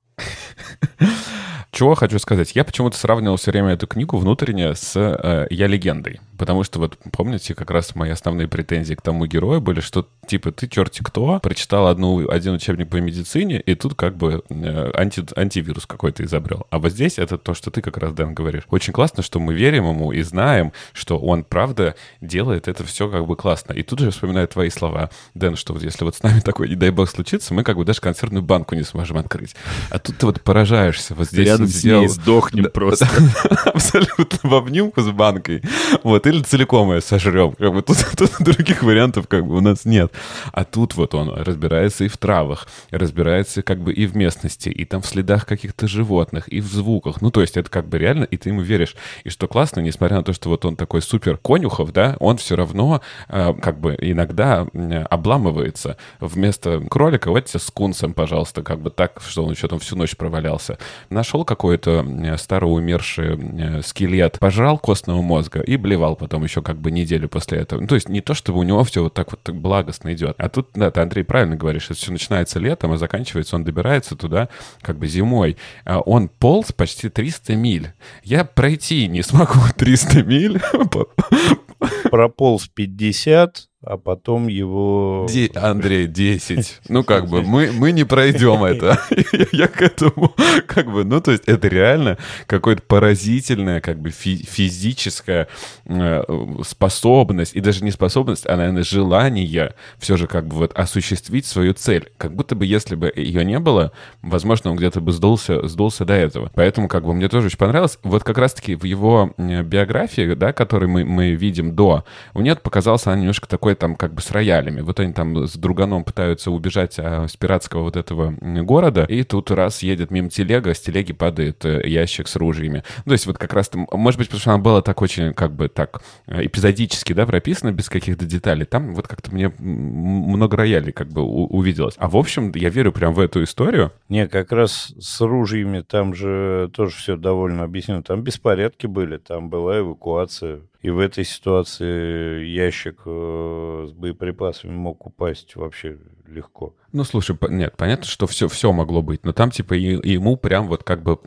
[SPEAKER 1] Чего хочу сказать? Я почему-то сравнивал все время эту книгу внутренне с э, «Я легендой». Потому что вот помните, как раз мои основные претензии к тому герою были, что типа ты черти кто, прочитал одну, один учебник по медицине, и тут как бы э, анти, антивирус какой-то изобрел. А вот здесь это то, что ты как раз, Дэн, говоришь. Очень классно, что мы верим ему и знаем, что он правда делает это все как бы классно. И тут же вспоминаю твои слова, Дэн, что вот если вот с нами такой, не дай бог, случится, мы как бы даже консервную банку не сможем открыть. А тут ты вот поражаешься. Вот здесь
[SPEAKER 2] рядом с ней сдохнем просто.
[SPEAKER 1] Абсолютно в обнимку с банкой. Вот, или целиком ее сожрем. Как бы тут, тут других вариантов как бы у нас нет. А тут вот он разбирается и в травах, разбирается как бы и в местности, и там в следах каких-то животных, и в звуках. Ну, то есть это как бы реально, и ты ему веришь. И что классно, несмотря на то, что вот он такой супер конюхов, да, он все равно э, как бы иногда обламывается. Вместо кролика вот тебе скунсом, пожалуйста, как бы так, что он еще там всю ночь провалялся. Нашел какой-то староумерший скелет, пожрал костного мозга и блевал потом еще как бы неделю после этого. Ну, то есть не то, чтобы у него все вот так вот так благостно идет. А тут, да, ты, Андрей, правильно говоришь, это все начинается летом, а заканчивается, он добирается туда как бы зимой. А он полз почти 300 миль. Я пройти не смогу 300 миль.
[SPEAKER 3] Прополз 50, а потом его...
[SPEAKER 1] Де... Андрей, 10. Ну, как бы, мы, мы не пройдем это. Я к этому, как бы, ну, то есть это реально какое-то поразительное, как бы, фи- физическая э, способность, и даже не способность, а, наверное, желание все же, как бы, вот осуществить свою цель. Как будто бы, если бы ее не было, возможно, он где-то бы сдулся, сдулся до этого. Поэтому, как бы, мне тоже очень понравилось. Вот как раз-таки в его биографии, да, которую мы, мы видим до, мне показался она немножко такой такое там как бы с роялями. Вот они там с друганом пытаются убежать а, с пиратского вот этого города, и тут раз едет мимо телега, с телеги падает э, ящик с ружьями. Ну, то есть вот как раз там, может быть, потому что она была так очень как бы так э, эпизодически, да, прописана, без каких-то деталей. Там вот как-то мне много роялей как бы увиделось. А в общем, я верю прям в эту историю.
[SPEAKER 3] Не, как раз с ружьями там же тоже все довольно объяснено. Там беспорядки были, там была эвакуация И в этой ситуации ящик э, с боеприпасами мог упасть вообще легко.
[SPEAKER 1] Ну, слушай, нет, понятно, что все, все могло быть, но там, типа, ему прям вот как бы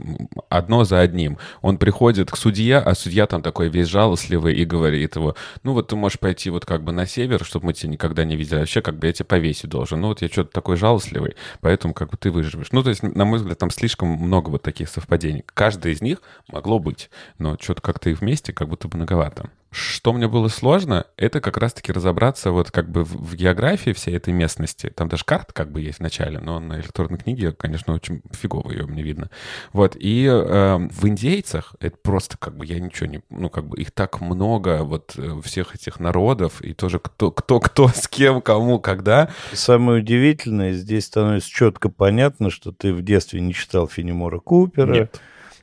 [SPEAKER 1] одно за одним. Он приходит к судье, а судья там такой весь жалостливый и говорит его, ну, вот ты можешь пойти вот как бы на север, чтобы мы тебя никогда не видели, вообще как бы я тебя повесить должен. Ну, вот я что-то такой жалостливый, поэтому как бы ты выживешь. Ну, то есть, на мой взгляд, там слишком много вот таких совпадений. Каждое из них могло быть, но что-то как-то и вместе как будто бы многовато. Что мне было сложно, это как раз-таки разобраться вот как бы в, в географии всей этой местности. Там даже карта как бы есть в начале, но на электронной книге, конечно, очень фигово ее мне видно. Вот, и э, в индейцах это просто как бы я ничего не... Ну, как бы их так много, вот э, всех этих народов, и тоже кто, кто, кто с кем, кому, когда.
[SPEAKER 3] Самое удивительное, здесь становится четко понятно, что ты в детстве не читал Фенемора Купера.
[SPEAKER 1] Нет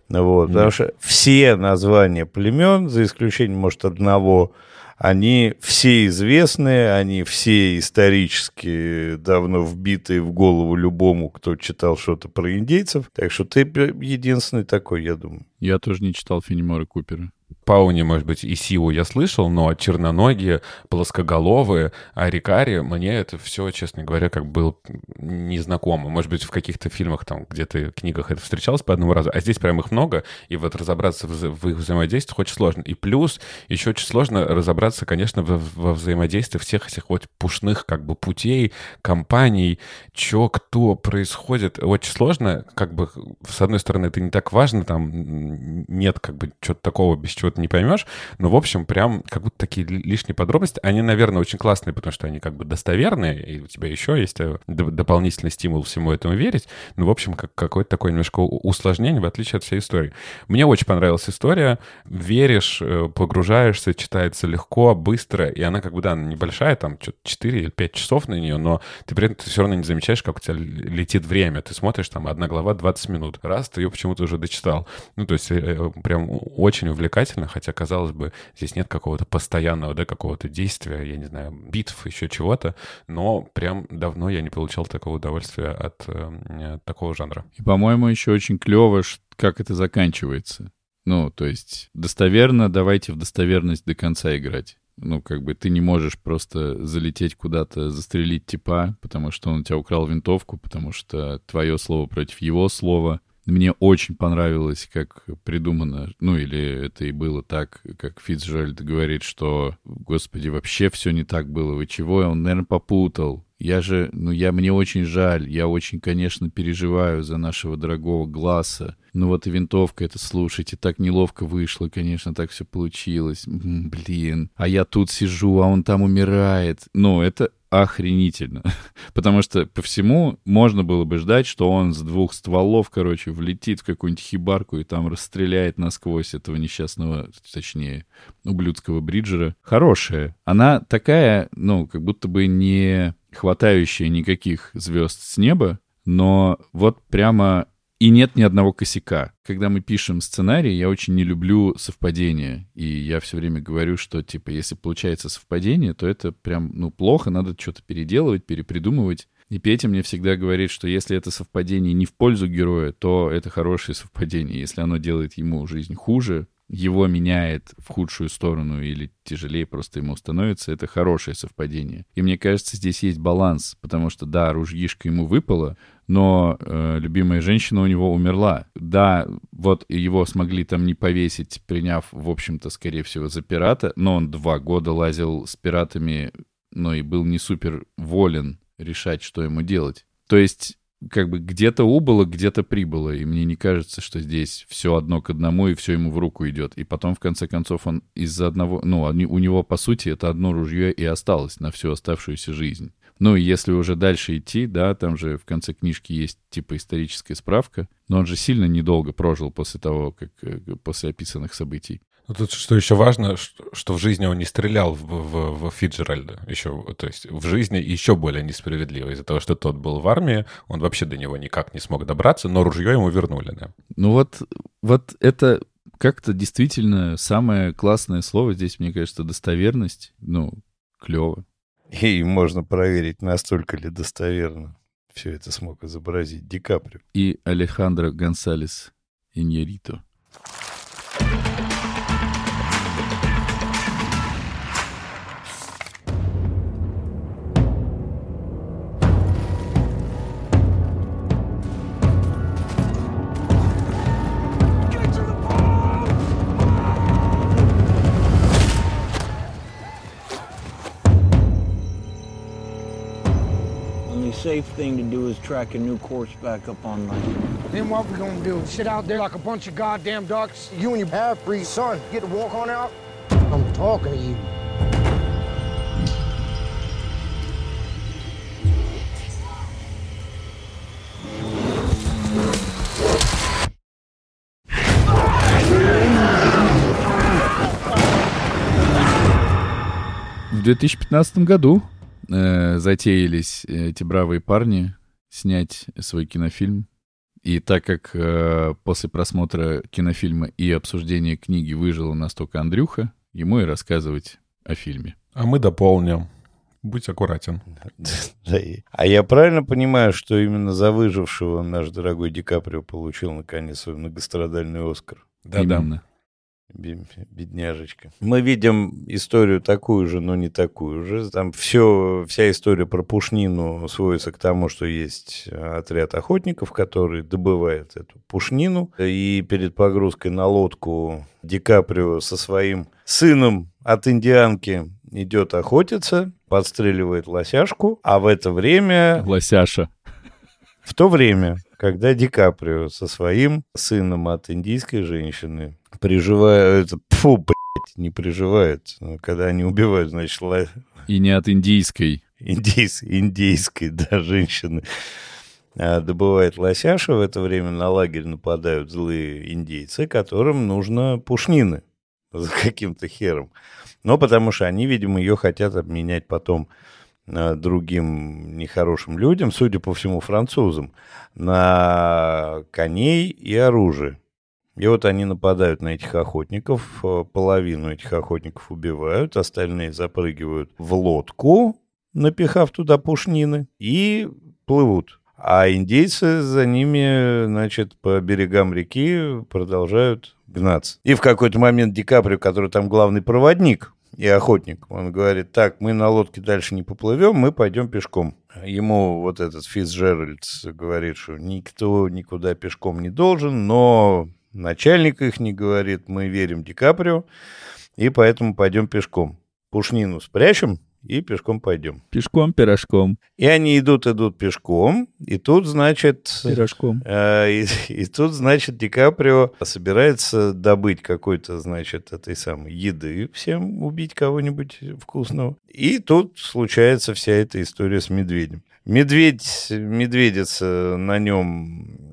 [SPEAKER 3] вот, потому что все названия племен, за исключением, может, одного, они все известные, они все исторически давно вбитые в голову любому, кто читал что-то про индейцев. Так что ты единственный такой, я думаю.
[SPEAKER 2] Я тоже не читал Фенимора Купера.
[SPEAKER 1] Пауни, может быть, и Сиу я слышал, но черноногие, плоскоголовые, Арикари, мне это все, честно говоря, как было незнакомо. Может быть, в каких-то фильмах, там, где-то книгах это встречалось по одному разу, а здесь прям их много, и вот разобраться в, их взаимодействиях очень сложно. И плюс еще очень сложно разобраться, конечно, во, взаимодействии всех этих вот пушных как бы путей, компаний, что, кто происходит. Очень сложно, как бы, с одной стороны, это не так важно, там нет как бы чего-то такого, без чего ты не поймешь. Но, в общем, прям как будто такие лишние подробности. Они, наверное, очень классные, потому что они как бы достоверные, и у тебя еще есть э, дополнительный стимул всему этому верить. Ну, в общем, как какое-то такое немножко усложнение, в отличие от всей истории. Мне очень понравилась история. Веришь, э, погружаешься, читается легко, быстро, и она как бы, да, небольшая, там, 4 или 5 часов на нее, но ты при этом ты все равно не замечаешь, как у тебя летит время. Ты смотришь, там, одна глава 20 минут. Раз, ты ее почему-то уже дочитал. Ну, то есть э, прям очень увлекательно хотя, казалось бы, здесь нет какого-то постоянного, да, какого-то действия, я не знаю, битв, еще чего-то, но прям давно я не получал такого удовольствия от э, такого жанра.
[SPEAKER 2] И, по-моему, еще очень клево, как это заканчивается. Ну, то есть достоверно, давайте в достоверность до конца играть. Ну, как бы ты не можешь просто залететь куда-то, застрелить типа, потому что он у тебя украл винтовку, потому что твое слово против его слова — мне очень понравилось, как придумано, ну или это и было так, как Фицджеральд говорит, что, господи, вообще все не так было, вы чего? Он, наверное, попутал. Я же, ну я, мне очень жаль, я очень, конечно, переживаю за нашего дорогого Глаза. Ну вот и винтовка это, слушайте, так неловко вышло, конечно, так все получилось. Блин, а я тут сижу, а он там умирает. Ну, это, охренительно. Потому что по всему можно было бы ждать, что он с двух стволов, короче, влетит в какую-нибудь хибарку и там расстреляет насквозь этого несчастного, точнее, ублюдского бриджера. Хорошая. Она такая, ну, как будто бы не хватающая никаких звезд с неба, но вот прямо и нет ни одного косяка. Когда мы пишем сценарий, я очень не люблю совпадения. И я все время говорю, что, типа, если получается совпадение, то это прям, ну, плохо, надо что-то переделывать, перепридумывать. И Петя мне всегда говорит, что если это совпадение не в пользу героя, то это хорошее совпадение. Если оно делает ему жизнь хуже, его меняет в худшую сторону или тяжелее просто ему становится, это хорошее совпадение. И мне кажется, здесь есть баланс, потому что, да, ружьишка ему выпало, но э, любимая женщина у него умерла. Да, вот его смогли там не повесить, приняв, в общем-то, скорее всего, за пирата, но он два года лазил с пиратами, но и был не супер волен решать, что ему делать. То есть как бы где-то убыло, где-то прибыло. И мне не кажется, что здесь все одно к одному, и все ему в руку идет. И потом, в конце концов, он из-за одного... Ну, у него, по сути, это одно ружье и осталось на всю оставшуюся жизнь. Ну, и если уже дальше идти, да, там же в конце книжки есть типа историческая справка, но он же сильно недолго прожил после того, как э, после описанных событий.
[SPEAKER 1] Ну, тут что еще важно, что, что в жизни он не стрелял в, в, в Фиджеральда. Еще, то есть в жизни еще более несправедливо. Из-за того, что тот был в армии, он вообще до него никак не смог добраться, но ружье ему вернули, да.
[SPEAKER 2] Ну вот, вот это как-то действительно самое классное слово здесь, мне кажется, достоверность. Ну, клево.
[SPEAKER 3] И можно проверить, настолько ли достоверно все это смог изобразить Ди Каприо.
[SPEAKER 2] И Алехандро Гонсалес Иньерито.
[SPEAKER 4] safe thing to do is track a new course back up on land.
[SPEAKER 5] Then what we gonna do? Sit out there like a bunch of goddamn ducks? You and your half-breed son get to walk on out? I'm talking to you.
[SPEAKER 2] В 2015 году э, затеялись эти бравые парни снять свой кинофильм. И так как э, после просмотра кинофильма и обсуждения книги выжил у нас только Андрюха, ему и рассказывать о фильме.
[SPEAKER 1] А мы дополним. Будь аккуратен.
[SPEAKER 3] Да, и- А я правильно понимаю, что именно за выжившего наш дорогой Ди Каприо получил наконец свой многострадальный Оскар?
[SPEAKER 1] Да-да.
[SPEAKER 2] Именно.
[SPEAKER 3] Бе- Бедняжечка. Мы видим историю такую же, но не такую же. Там все, вся история про пушнину сводится к тому, что есть отряд охотников, который добывает эту пушнину. И перед погрузкой на лодку Ди Каприо со своим сыном от индианки идет охотиться, подстреливает лосяшку, а в это время
[SPEAKER 2] Лосяша.
[SPEAKER 3] В то время, когда Ди Каприо со своим сыном от индийской женщины приживает... Фу, блядь, не приживает. Когда они убивают, значит, ла-
[SPEAKER 2] И не от индийской.
[SPEAKER 3] индейс- индейской, да, женщины, а, добывает лосяша. В это время на лагерь нападают злые индейцы, которым нужно пушнины за каким-то хером. Но потому что они, видимо, ее хотят обменять потом другим нехорошим людям, судя по всему, французам, на коней и оружие. И вот они нападают на этих охотников, э, половину этих охотников убивают, остальные запрыгивают в лодку, напихав туда пушнины, и плывут. А индейцы за ними, значит, по берегам реки продолжают гнаться. И в какой-то момент Ди Каприо, который там главный проводник и охотник, он говорит, так, мы на лодке дальше не поплывем, мы пойдем пешком. Ему вот этот Фицджеральд говорит, что никто никуда пешком не должен, но начальник их не говорит, мы верим Ди Каприо, и поэтому пойдем пешком. Пушнину спрячем и пешком пойдем.
[SPEAKER 2] Пешком, пирожком.
[SPEAKER 3] И они идут, идут пешком, и тут, значит,
[SPEAKER 2] Пирожком.
[SPEAKER 3] э, и, и тут, значит, Ди Каприо собирается добыть какой-то, значит, этой самой еды всем, убить кого-нибудь вкусного. И тут случается вся эта история с медведем. Медведь, медведица на нем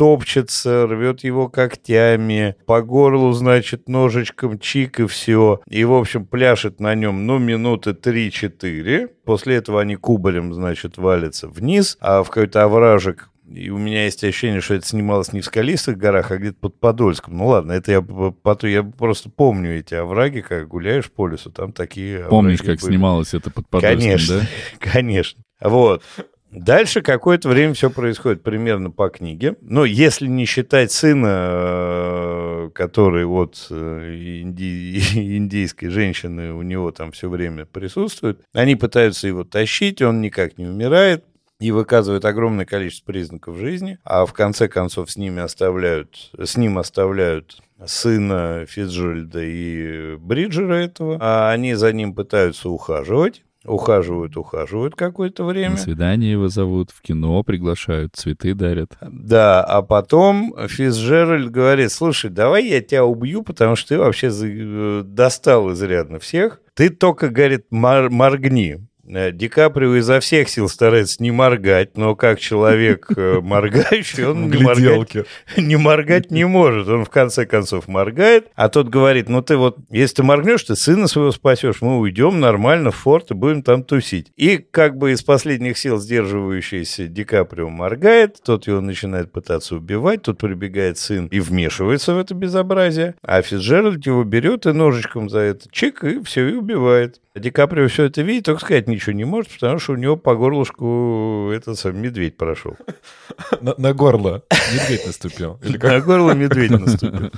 [SPEAKER 3] топчется, рвет его когтями, по горлу, значит, ножичком чик и все. И, в общем, пляшет на нем, ну, минуты 3-4. После этого они кубарем, значит, валятся вниз, а в какой-то овражек и у меня есть ощущение, что это снималось не в скалистых горах, а где-то под Подольском. Ну ладно, это я, потом, я просто помню эти овраги, как гуляешь по лесу, там такие
[SPEAKER 2] Помнишь, как
[SPEAKER 3] были.
[SPEAKER 2] снималось это под Подольском,
[SPEAKER 3] Конечно,
[SPEAKER 2] да?
[SPEAKER 3] конечно. Вот. Дальше какое-то время все происходит примерно по книге. Но если не считать сына, э, который вот э, инди- индийской женщины у него там все время присутствует, они пытаются его тащить, он никак не умирает и выказывает огромное количество признаков жизни, а в конце концов с ними оставляют, с ним оставляют сына Фицджеральда и Бриджера этого, а они за ним пытаются ухаживать, ухаживают, ухаживают какое-то время.
[SPEAKER 2] На свидание его зовут, в кино приглашают, цветы дарят.
[SPEAKER 3] Да, а потом Фицджеральд говорит, слушай, давай я тебя убью, потому что ты вообще э, достал изрядно всех. Ты только, говорит, мор- моргни. Э, Ди Каприо изо всех сил старается не моргать, но как человек э, моргающий, он не моргать, не моргать не может. Он в конце концов моргает, а тот говорит, ну ты вот, если ты моргнешь, ты сына своего спасешь, мы уйдем нормально в форт и будем там тусить. И как бы из последних сил сдерживающийся Ди Каприо моргает, тот его начинает пытаться убивать, тут прибегает сын и вмешивается в это безобразие, а Фицджеральд его берет и ножичком за это чик, и все, и убивает. Ди Каприо все это видит, только сказать ничего не может, потому что у него по горлышку этот сам медведь прошел.
[SPEAKER 1] На, на горло медведь наступил.
[SPEAKER 3] На горло медведь наступил.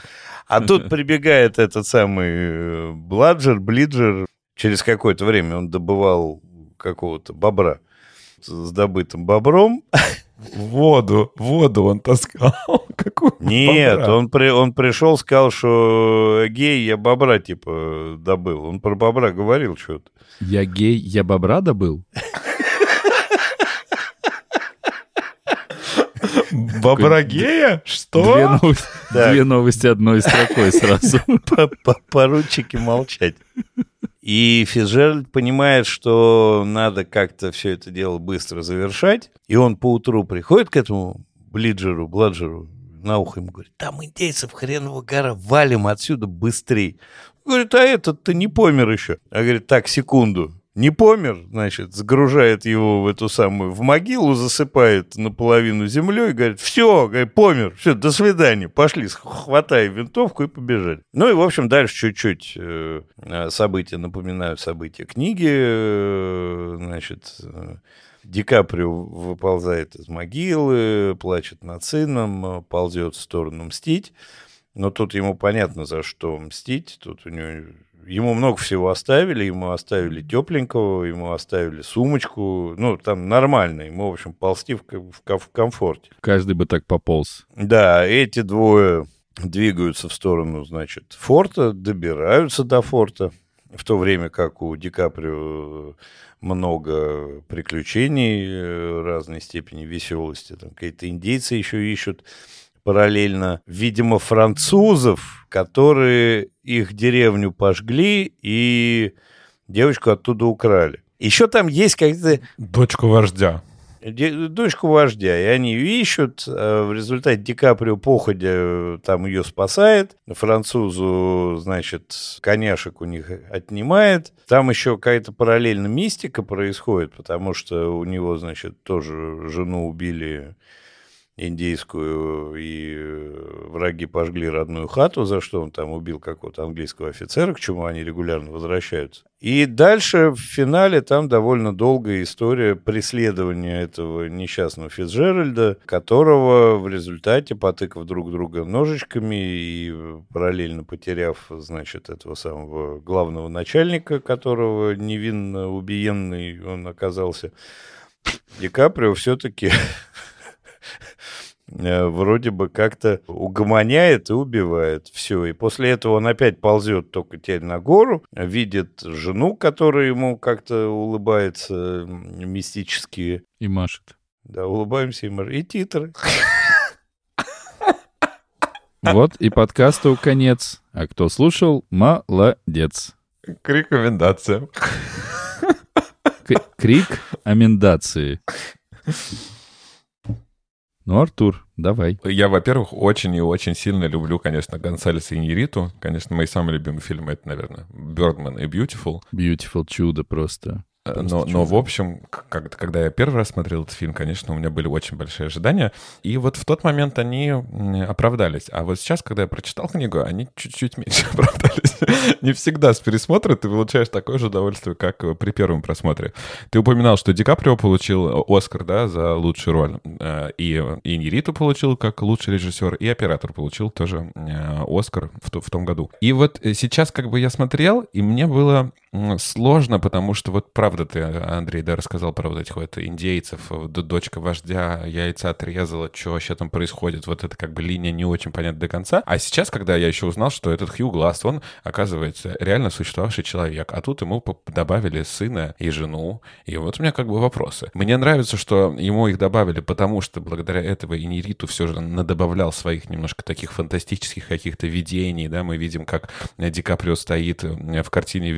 [SPEAKER 3] А тут прибегает этот самый э, Бладжер, Блиджер. Через какое-то время он добывал какого-то бобра с- с добытым бобром.
[SPEAKER 1] Воду, воду он таскал. Какую
[SPEAKER 3] Нет,
[SPEAKER 1] бобра?
[SPEAKER 3] он, при, он пришел, сказал, что гей, я бобра, типа, добыл. Он про бобра говорил что-то.
[SPEAKER 2] Я гей, я бобра добыл?
[SPEAKER 1] Бобра гея?
[SPEAKER 2] Две,
[SPEAKER 1] Что?
[SPEAKER 2] новости, две новости одной строкой сразу.
[SPEAKER 3] По- по- Поручики молчать. И Фицджеральд понимает, что надо как-то все это дело быстро завершать. И он поутру приходит к этому Блиджеру, Бладжеру, на ухо ему говорит, там индейцев хренового гора, валим отсюда быстрей. Говорит, а этот-то не помер еще. А говорит, так, секунду. Не помер, значит, загружает его в эту самую, в могилу, засыпает наполовину землей, говорит, все, говорит, помер, все, до свидания, пошли, хватай винтовку и побежали. Ну и, в общем, дальше чуть-чуть э, события напоминают события книги, э, значит, э, Ди Каприо выползает из могилы, плачет над сыном, ползет в сторону мстить. Но тут ему понятно, за что мстить. Тут у него... Ему много всего оставили. Ему оставили тепленького, ему оставили сумочку. Ну, там нормально. Ему, в общем, ползти в, в в комфорте.
[SPEAKER 2] Каждый бы так пополз.
[SPEAKER 3] Да, эти двое двигаются в сторону, значит, форта, добираются до форта, в то время как у Ди Каприо много приключений э, разной степени веселости. Там какие-то индейцы еще ищут параллельно, видимо, французов, которые их деревню пожгли и девочку оттуда украли. Еще там есть какие-то
[SPEAKER 1] Дочку вождя.
[SPEAKER 3] Дочку вождя, и они ее ищут. а В результате Ди Каприо походя э, там ее спасает. Французу, значит, коняшек у них отнимает. Там еще какая-то параллельно мистика происходит, потому что у него, значит, тоже жену убили индейскую, и э, враги пожгли родную хату, за что он там убил какого-то английского офицера, к чему они регулярно возвращаются. И дальше в финале там довольно долгая история преследования этого несчастного Фицджеральда, которого в результате, потыкав друг друга ножичками и э, параллельно потеряв, значит, этого самого главного начальника, которого невинно убиенный он оказался, Ди Каприо все-таки вроде бы как-то угомоняет и убивает. Все. И после этого он опять ползет только теперь на гору, видит жену, которая ему как-то улыбается мистически.
[SPEAKER 2] И машет.
[SPEAKER 3] Да, улыбаемся ему. И титры.
[SPEAKER 2] Вот и подкасту конец. А кто слушал, молодец.
[SPEAKER 1] К рекомендациям.
[SPEAKER 2] К- крик амендации. Ну, Артур, давай.
[SPEAKER 1] Я, во-первых, очень и очень сильно люблю, конечно, Гонсалеса и Нериту. Конечно, мои самые любимые фильмы — это, наверное, «Бёрдман» и «Beautiful».
[SPEAKER 2] Beautiful чудо просто.
[SPEAKER 1] Э, Но, но, в общем, как, когда я первый раз смотрел этот фильм, конечно, у меня были очень большие ожидания. И вот в тот момент они оправдались. А вот сейчас, когда я прочитал книгу, они чуть-чуть меньше оправдались. Не всегда с пересмотра ты получаешь такое же удовольствие, как э, при первом просмотре. Ты упоминал, что Ди Каприо получил Оскар, да, за лучшую роль. Э, И, и Нериту получил как лучший режиссер, и оператор получил тоже э, Оскар в, в том году. И вот э, сейчас как бы я смотрел, и мне было сложно, потому что вот правда ты, Андрей, да, рассказал про вот этих вот индейцев, дочка вождя яйца отрезала, что вообще там происходит, вот эта как бы линия не очень понятна до конца. А сейчас, когда я еще узнал, что этот Хью Гласс, он, оказывается, реально существовавший человек, а тут ему добавили сына и жену, и вот у меня как бы вопросы. Мне нравится, что ему их добавили, потому что благодаря этого и Нериту все же надобавлял своих немножко таких фантастических каких-то видений, да, мы видим, как Ди Каприо стоит в картине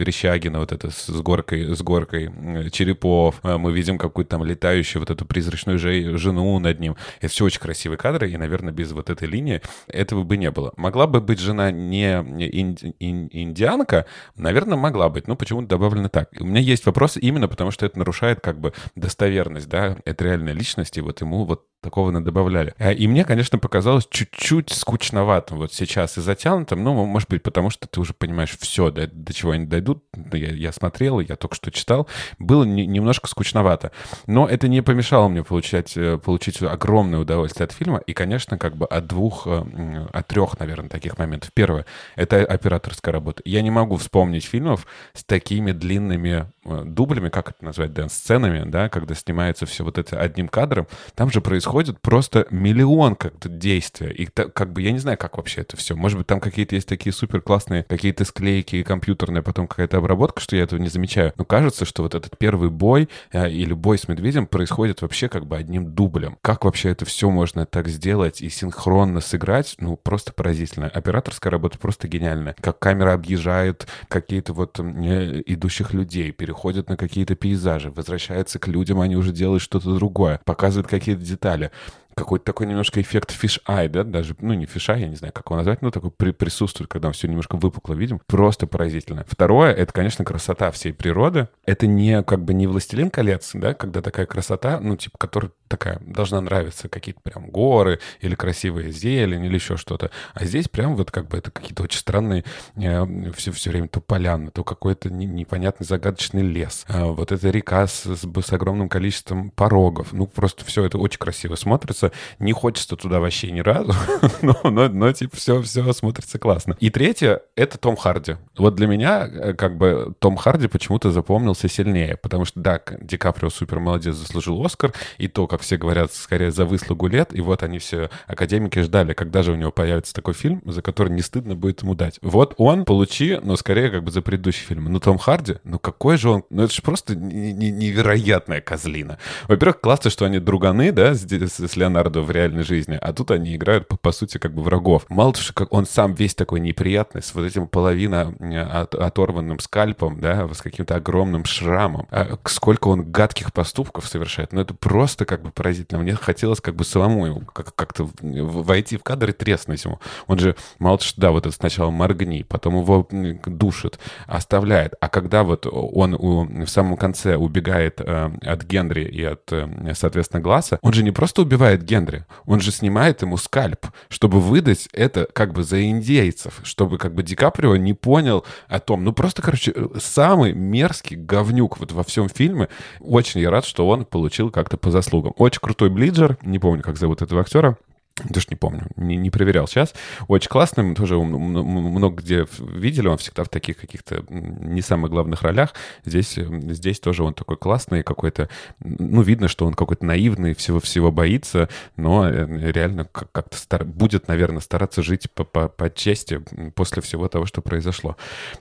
[SPEAKER 1] Верещагина, вот это с горкой, с горкой черепов, Э, мы видим какую-то там летающую вот эту призрачную же- жену над ним. Это все очень красивые кадры, и, наверное, без вот этой линии этого бы не было. Могла бы быть жена не не ин- ин- индианка, наверное, могла быть, но почему-то добавлено так. У меня есть вопросы именно потому, что это нарушает как бы достоверность, да, это реальная личность, и вот ему вот такого надобавляли. Э, И мне, конечно, показалось чуть-чуть скучноватым вот сейчас и затянутым, ну, может быть, потому что ты уже понимаешь все, до, до чего они дойдут. Ну, Я, я смотрел, я только что читал. Было не- немножко скучновато. Но это не помешало мне получать, э, получить огромное удовольствие от фильма. И, конечно, как бы от двух, э, от трех, наверное, таких моментов. Первое — это операторская работа. Я не могу вспомнить фильмов с такими длинными дублями, как это назвать, Дэн, сценами, да, когда снимается все вот это одним кадром, там же происходит просто миллион как-то действия. И как бы я не знаю, как вообще это все. Может быть, там какие-то есть такие супер классные какие-то склейки компьютерные, потом какая-то обработка, что я этого не замечаю. Но кажется, что вот этот первый бой э, или бой с медведем происходит вообще как бы одним дублем. Как вообще это все можно так сделать и синхронно сыграть? Ну, просто поразительно. Операторская работа просто гениальная. Как камера объезжает какие-то вот э, идущих людей, переходит на какие-то пейзажи, возвращается к людям, они уже делают что-то другое, показывает какие-то детали какой-то такой немножко эффект fisheye, да, даже, ну, не fisheye, я не знаю, как его назвать, но такой при, присутствует, когда мы все немножко выпукло видим. Просто поразительно. Второе, это, конечно, красота всей природы. Это не, как бы, не «Властелин колец», да, когда такая красота, ну, типа, которая такая должна нравиться, какие-то прям горы или красивые зелень или еще что-то. А здесь прям вот как бы это какие-то очень странные, э, все, все время то поляны, то какой-то не- непонятный загадочный лес. А вот эта река с, с, с огромным количеством порогов. Ну, просто все это очень красиво смотрится. Не хочется туда вообще ни разу, но, но, но типа все, все смотрится классно. И третье — это Том Харди. Вот для меня э, как бы Том Харди почему-то запомнился сильнее, потому что, да, Ди Каприо супер молодец, заслужил Оскар, и то, как все говорят, скорее за выслугу лет, и вот они все, академики ждали, когда же у него появится такой фильм, за который не стыдно будет ему дать. Вот он, получи, но скорее как бы за предыдущий фильм. Но Том Харди, ну какой же он, ну это же просто не- не- невероятная козлина. Во-первых, классно, что они друганы, да, с, с Леонардо в реальной жизни, а тут они играют, по, по сути, как бы врагов. Мало того, что как он сам весь такой неприятный, с вот этим половина от- оторванным скальпом, да, с каким-то огромным шрамом. А сколько он гадких поступков совершает. Ну, это просто как бы поразительно. Мне хотелось как бы самому ему как- как-то войти в кадр и треснуть ему. Он же, мало что, да, вот это сначала моргни, потом его душит, оставляет. А когда вот он у- в самом конце убегает э, от Генри и от, э, соответственно, Глаза, он же не просто убивает Генри, он же снимает ему скальп, чтобы выдать это как бы за индейцев, чтобы как бы Ди Каприо не понял о том. Ну, просто, короче, самый мерзкий говнюк вот во всем фильме. Очень я рад, что он получил как-то по заслугам. Очень крутой Блиджер, не помню, как зовут этого актера. Даже не помню, не, не проверял сейчас. Очень классный, тоже много где видели, он всегда в таких каких-то не самых главных ролях. Здесь, э, здесь тоже он такой классный какой-то, ну, видно, что он какой-то наивный, всего-всего боится, но э, реально как- как-то стар- будет, наверное, стараться жить по, по, по чести после всего того, что произошло.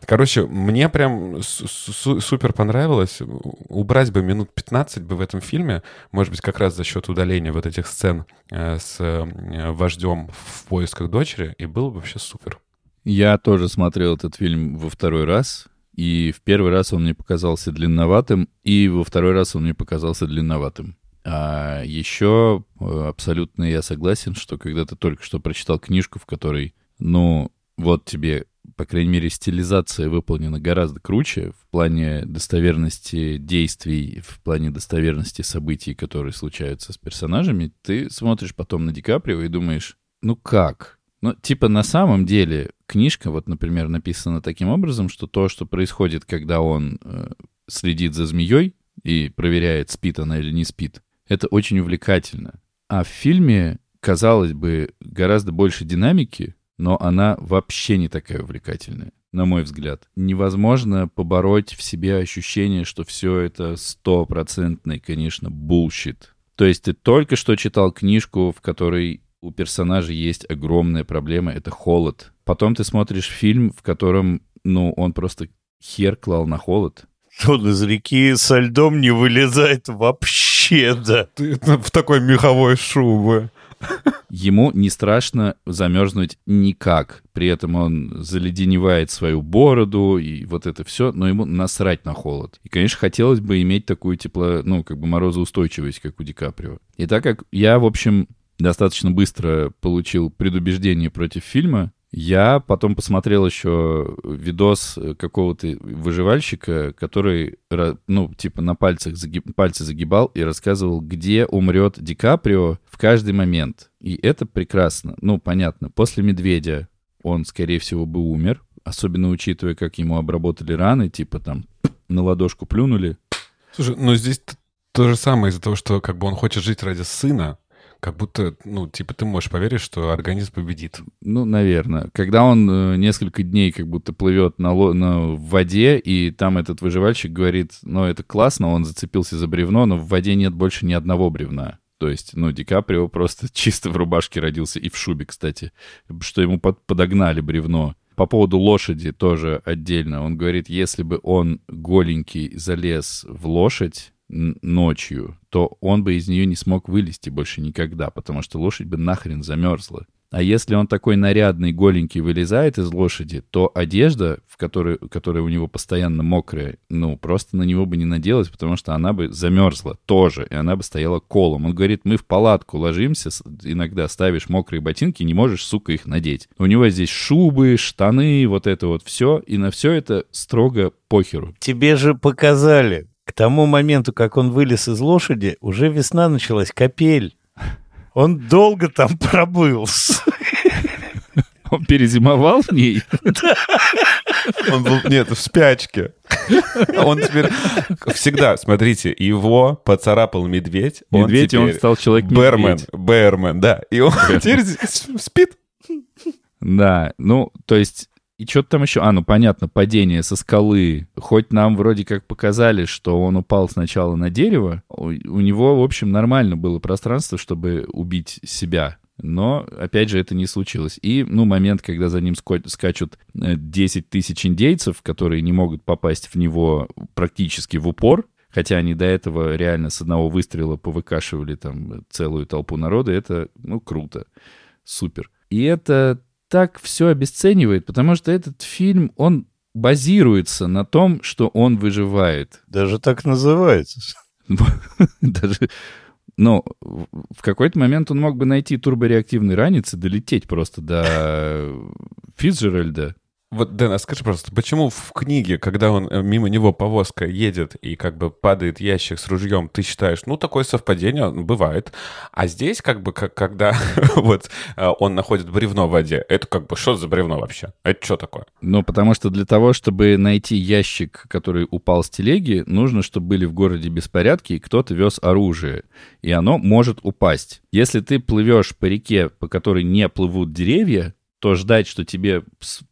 [SPEAKER 1] Короче, мне прям су- су- супер понравилось. Убрать бы минут 15 бы в этом фильме, может быть, как раз за счет удаления вот этих сцен э, с вождем в поисках дочери, и было бы вообще супер.
[SPEAKER 2] Я тоже смотрел этот фильм во второй раз, и в первый раз он мне показался длинноватым, и во второй раз он мне показался длинноватым. А еще э, абсолютно я согласен, что когда ты только что прочитал книжку, в которой, ну, вот тебе, по крайней мере, стилизация выполнена гораздо круче в плане достоверности действий, в плане достоверности событий, которые случаются с персонажами, ты смотришь потом на Ди Каприо и думаешь, ну как? Ну, типа, на самом деле, книжка, вот, например, написана таким образом, что то, что происходит, когда он э, следит за змеей и проверяет, спит она или не спит, это очень увлекательно. А в фильме, казалось бы, гораздо больше динамики, но она вообще не такая увлекательная, на мой взгляд. Невозможно побороть в себе ощущение, что все это стопроцентный, конечно, bullshit. То есть ты только что читал книжку, в которой у персонажа есть огромная проблема, это холод. Потом ты смотришь фильм, в котором, ну, он просто хер клал на холод.
[SPEAKER 3] Он из реки со льдом не вылезает вообще, да.
[SPEAKER 1] Ты в такой меховой шубе.
[SPEAKER 2] Ему не страшно замерзнуть никак. При этом он заледеневает свою бороду и вот это все, но ему насрать на холод. И, конечно, хотелось бы иметь такую тепло, ну, как бы морозоустойчивость, как у Ди Каприо. И так как я, в общем, достаточно быстро получил предубеждение против фильма, я потом посмотрел еще видос какого-то выживальщика, который, ну, типа на пальцах заги- пальцы загибал и рассказывал, где умрет Ди Каприо в каждый момент. И это прекрасно. Ну, понятно, после «Медведя» он, скорее всего, бы умер, особенно учитывая, как ему обработали раны, типа там на ладошку плюнули.
[SPEAKER 1] Слушай, ну здесь то же самое из-за того, что как бы он хочет жить ради сына, Как будто, ну, типа, ты можешь поверить, что организм победит.
[SPEAKER 2] Ну, наверное. Когда он э, несколько дней как будто плывет на, ло- на в воде, и там этот выживальщик говорит, ну, это классно, он зацепился за бревно, но в воде нет больше ни одного бревна. То есть, ну, Ди Каприо просто чисто в рубашке родился и в шубе, кстати, что ему под- подогнали бревно. По поводу лошади тоже отдельно. Он говорит, если бы он голенький залез в лошадь ночью, то он бы из нее не смог вылезти больше никогда, потому что лошадь бы нахрен замерзла. А если он такой нарядный, голенький вылезает из лошади, то одежда, в которой, которая у него постоянно мокрая, ну, просто на него бы не наделась, потому что она бы замерзла тоже, и она бы стояла колом. Он говорит, мы в палатку ложимся, иногда ставишь мокрые ботинки, не можешь, сука, их надеть. У него здесь шубы, штаны, вот это вот все, и на все это строго похеру.
[SPEAKER 3] Тебе же показали. К тому моменту, как он вылез из лошади, уже весна началась, капель. Он долго там пробыл.
[SPEAKER 2] Он перезимовал в ней?
[SPEAKER 1] Он был, нет, в спячке. Он теперь всегда, смотрите, его поцарапал медведь. он
[SPEAKER 2] Медведь, и он стал человек
[SPEAKER 1] Бермен, Бермен, да. И он теперь спит.
[SPEAKER 2] Да, ну, то есть, и что-то там еще... А, ну, понятно, падение со скалы. Хоть нам вроде как показали, что он упал сначала на дерево, у, у него, в общем, нормально было пространство, чтобы убить себя. Но, опять же, это не случилось. И, ну, момент, когда за ним скачут э, 10 тысяч индейцев, которые не могут попасть в него практически в упор, хотя они до этого реально с одного выстрела повыкашивали там целую толпу народа, это, ну, круто. Супер. И это так все обесценивает, потому что этот фильм, он базируется на том, что он выживает.
[SPEAKER 3] Даже так называется.
[SPEAKER 2] Даже, ну, в какой-то момент он мог бы найти турбореактивный ранец и долететь просто до Фицджеральда.
[SPEAKER 1] Вот, Дэн, а скажи просто, почему в книге, когда он э, мимо него повозка едет и как бы падает ящик с ружьем, ты считаешь, ну, такое совпадение бывает. А здесь как бы, как, когда вот э, он находит бревно в воде, это как бы, что за бревно вообще? Это что такое?
[SPEAKER 2] Ну, потому что для того, чтобы найти ящик, который упал с телеги, нужно, чтобы были в городе беспорядки, и кто-то вез оружие. И оно может упасть. Если ты плывешь по реке, по которой не плывут деревья, то ждать, что тебе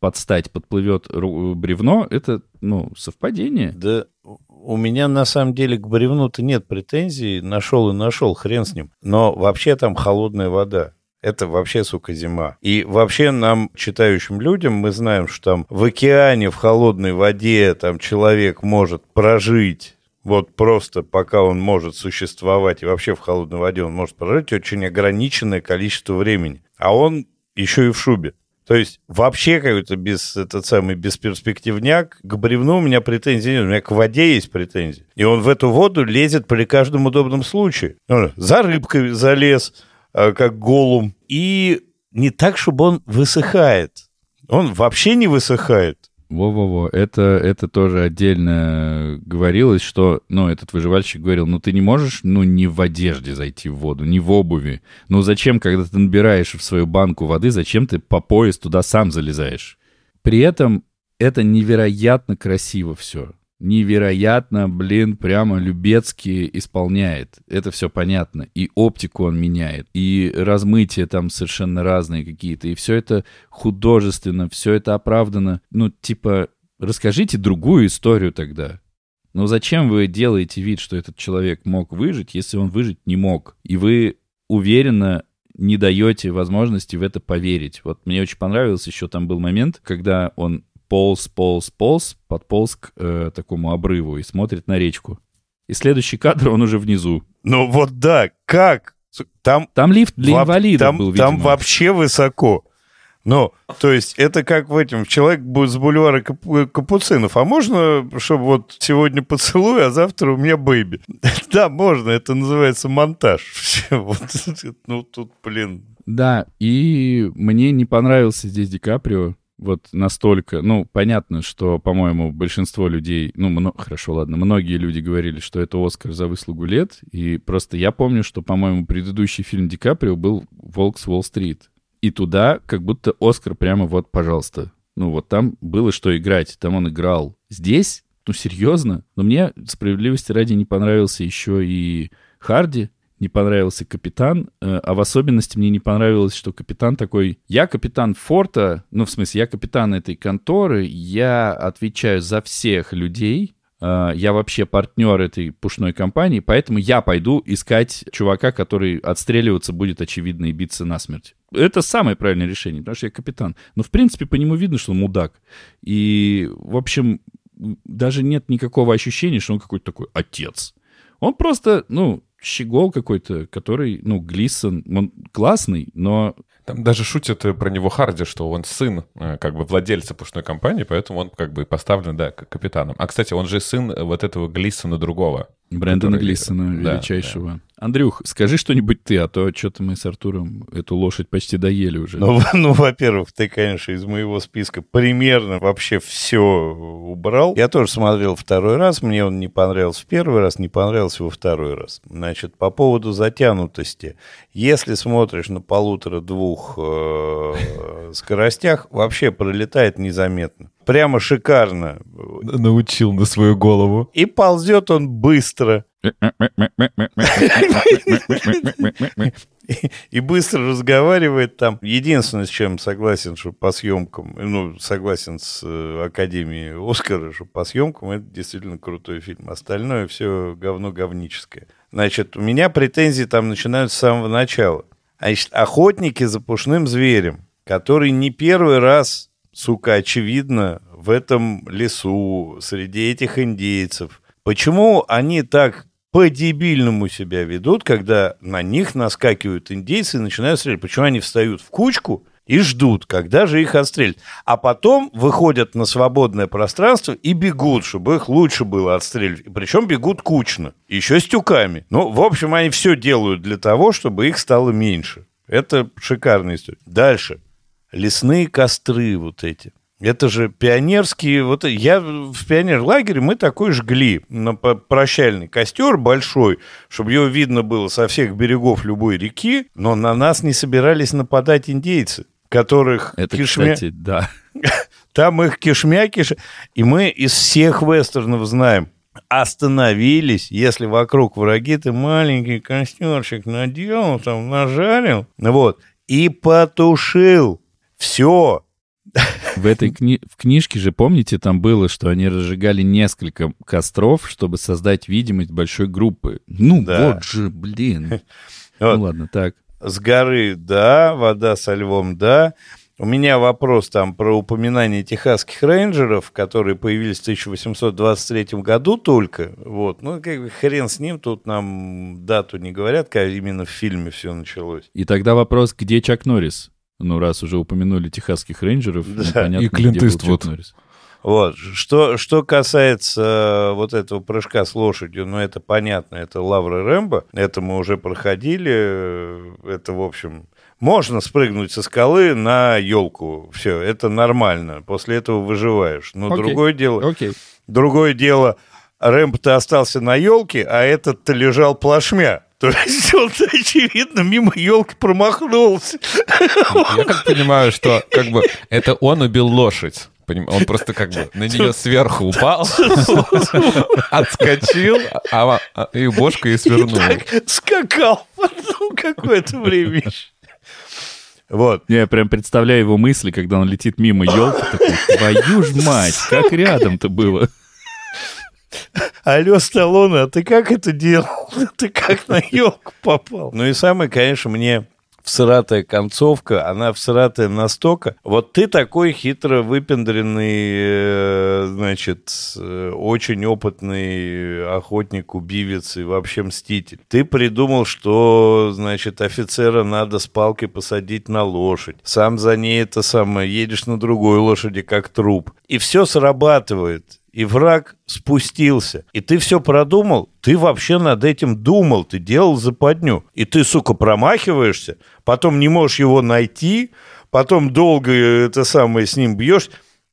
[SPEAKER 2] подстать подплывет ру- бревно, это, ну, совпадение.
[SPEAKER 3] Да у меня на самом деле к бревну-то нет претензий. Нашел и нашел, хрен с ним. Но вообще там холодная вода. Это вообще, сука, зима. И вообще нам, читающим людям, мы знаем, что там в океане, в холодной воде, там человек может прожить вот просто пока он может существовать, и вообще в холодной воде он может прожить очень ограниченное количество времени. А он еще и в шубе. То есть вообще какой-то без, этот самый бесперспективняк. К бревну у меня претензий нет, у меня к воде есть претензии. И он в эту воду лезет при каждом удобном случае. Ну, За рыбкой залез, а, как голум. И не так, чтобы он высыхает. Он вообще не высыхает.
[SPEAKER 2] Во-во-во, это, это тоже отдельно говорилось, что, ну, этот выживальщик говорил, ну, ты не можешь, ну, не в одежде зайти в воду, не в обуви. Ну, зачем, когда ты набираешь в свою банку воды, зачем ты по пояс туда сам залезаешь? При этом это невероятно красиво все. Невероятно, блин, прямо Любецкий исполняет. Это все понятно. И оптику он меняет, и размытия там совершенно разные какие-то. И все это художественно, все это оправдано. Ну, типа, расскажите другую историю тогда. Ну, зачем вы делаете вид, что этот человек мог выжить, если он выжить не мог? И вы уверенно не даете возможности в это поверить. Вот мне очень понравился еще там был момент, когда он полз, полз, полз, подполз к э, такому обрыву и смотрит на речку. И следующий кадр, он уже внизу.
[SPEAKER 3] Ну вот да, как? Там
[SPEAKER 2] Там лифт для
[SPEAKER 3] Во-
[SPEAKER 2] инвалидов
[SPEAKER 3] там,
[SPEAKER 2] был,
[SPEAKER 3] там
[SPEAKER 2] видимо.
[SPEAKER 3] вообще высоко. Ну, то есть это как в этом, человек будет с бульвара Кап- Капуцинов, а можно, чтобы вот сегодня поцелуй, а завтра у меня baby? Да, можно, это называется монтаж. Вот, ну, тут, блин,
[SPEAKER 2] Да, и мне не понравился здесь Ди Каприо. Вот настолько, ну, понятно, что, по-моему, большинство людей, ну, мно- хорошо, ладно, многие люди говорили, что это Оскар за выслугу лет, и просто я помню, что, по-моему, предыдущий фильм Ди Каприо был «Волк с Уолл-стрит», и туда как будто Оскар прямо вот, пожалуйста. Ну, вот там было что играть, там он играл. Здесь, ну, серьезно, но мне, справедливости ради, не понравился еще и Харди, не понравился капитан, э, а в особенности мне не понравилось, что капитан такой... Я капитан форта, ну, в смысле, я капитан этой конторы, я отвечаю за всех людей, э, я вообще партнер этой пушной компании, поэтому я пойду искать чувака, который отстреливаться будет, очевидно, и биться насмерть. Это самое правильное решение, потому что я капитан. Но, в принципе, по нему видно, что он мудак. И, в общем, даже нет никакого ощущения, что он какой-то такой отец. Он просто, ну, щегол какой-то, который, ну, Глисон, он классный, но...
[SPEAKER 1] Там даже шутят э, про него Харди, что он сын э, как бы владельца пушной компании, поэтому он как бы поставлен, да, капитаном. А, кстати, он же сын вот этого Глисона другого.
[SPEAKER 2] Брэндона
[SPEAKER 1] который-
[SPEAKER 2] Глисона,
[SPEAKER 1] Да,
[SPEAKER 2] величайшего. Андрюх, скажи что-нибудь ты, а то что-то мы с Артуром эту лошадь почти доели уже.
[SPEAKER 3] Ну, ну, во-первых, ты, конечно, из моего списка примерно вообще все убрал. Я тоже смотрел второй раз, мне он не понравился в первый раз, не понравился во второй раз. Значит, по поводу затянутости. Если смотришь на полутора-двух э, скоростях, вообще пролетает незаметно. Прямо шикарно.
[SPEAKER 1] Научил на свою голову.
[SPEAKER 3] И ползет он быстро. и быстро разговаривает там. Единственное, с чем согласен, что по съемкам, ну, согласен с э, Академией Оскара, что по съемкам это действительно крутой фильм. Остальное все говно говническое. Значит, у меня претензии там начинаются с самого начала. Значит, охотники за пушным зверем, который не первый раз, сука, очевидно, в этом лесу, среди этих индейцев. Почему они так по-дебильному себя ведут, когда на них наскакивают индейцы и начинают стрелять? Почему они встают в кучку и ждут, когда же их отстрелят? А потом выходят на свободное пространство и бегут, чтобы их лучше было отстреливать. Причем бегут кучно, еще с тюками. Ну, в общем, они все делают для того, чтобы их стало меньше. Это шикарная история. Дальше. Лесные костры вот эти. Это же пионерские... Вот я в пионерлагере мы такой жгли на прощальный костер большой, чтобы его видно было со всех берегов любой реки, но на нас не собирались нападать индейцы, которых
[SPEAKER 2] Это,
[SPEAKER 3] кишмя-
[SPEAKER 2] кстати, да.
[SPEAKER 3] там их кишмя киш... И мы из всех вестернов знаем, остановились, если вокруг враги, ты маленький костерчик наделал, там нажарил, вот, и потушил. Все.
[SPEAKER 2] В этой кни- в книжке же, помните, там было, что они разжигали несколько костров, чтобы создать видимость большой группы. Ну,
[SPEAKER 3] Да.
[SPEAKER 2] вот же, блин.
[SPEAKER 3] Вот.
[SPEAKER 2] Ну ладно, так.
[SPEAKER 3] С горы, да, вода со львом, да. У меня вопрос там про упоминание техасских рейнджеров, которые появились в 1823 году только. Вот. Ну, как бы хрен с ним, тут нам дату не говорят, как именно в фильме все началось.
[SPEAKER 2] И тогда вопрос, где Чак Норрис? Ну, раз уже упомянули техасских рейнджеров,
[SPEAKER 3] Да.
[SPEAKER 2] непонятно,
[SPEAKER 1] И Клинт Иствуд.
[SPEAKER 3] Вот. Что, что касается э, вот этого прыжка с лошадью, ну, это понятно, это Лавра Рэмбо, это мы уже проходили, э, это, в общем, можно спрыгнуть со скалы на елку, все, это нормально, после этого выживаешь. Но
[SPEAKER 2] Окей.
[SPEAKER 3] другое дело,
[SPEAKER 2] Окей.
[SPEAKER 3] другое дело, Рэмбо-то остался на елке, а этот-то лежал плашмя. То есть он, очевидно, мимо елки промахнулся.
[SPEAKER 1] Я как понимаю, что как бы это он убил лошадь. Он просто как бы на нее сверху упал, отскочил, а, а- и бошку ей свернул.
[SPEAKER 3] Так скакал ну, какое-то время еще. Вот.
[SPEAKER 2] Я прям представляю его мысли, когда он летит мимо елки, такой, твою ж мать, как рядом-то было.
[SPEAKER 3] Алло, Сталлоне, а ты как это делал? Ты как на елку попал? Ну и самое, конечно, мне всратая концовка, она всратая настолько. Вот ты такой хитро выпендренный, э, значит, э, очень опытный охотник, убивец и вообще мститель. Ты придумал, что, значит, офицера надо с палкой посадить на лошадь. Сам за ней это самое, едешь на другой лошади, как труп. И все срабатывает и враг спустился. И ты все продумал, ты вообще над этим думал, ты делал западню. И ты, сука, промахиваешься, потом не можешь его найти, потом долго э, это самое с ним бьешь.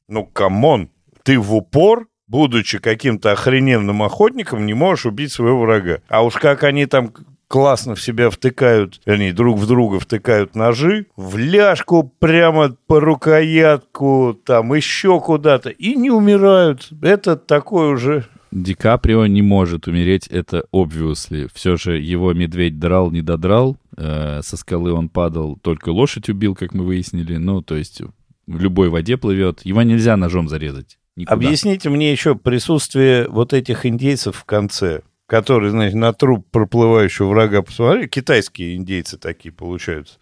[SPEAKER 3] Ну, come on, ты в упор, будучи каким-то охрененным охотником, не можешь убить своего врага. А уж как они там классно в себя втыкают, вернее, друг в друга втыкают ножи, в ляжку прямо по рукоятку, там еще куда-то, и не умирают. Это такой уже
[SPEAKER 2] Ди Каприо не может умереть, это obviously. Все же его медведь драл, не додрал. Э, со скалы он падал, только лошадь убил, как мы выяснили. Ну, то есть в любой воде плывет. Его нельзя ножом зарезать. Никуда.
[SPEAKER 3] Объясните мне еще присутствие вот этих индейцев в конце, которые, знаете, на труп проплывающего врага посмотрели. Китайские индейцы такие получаются.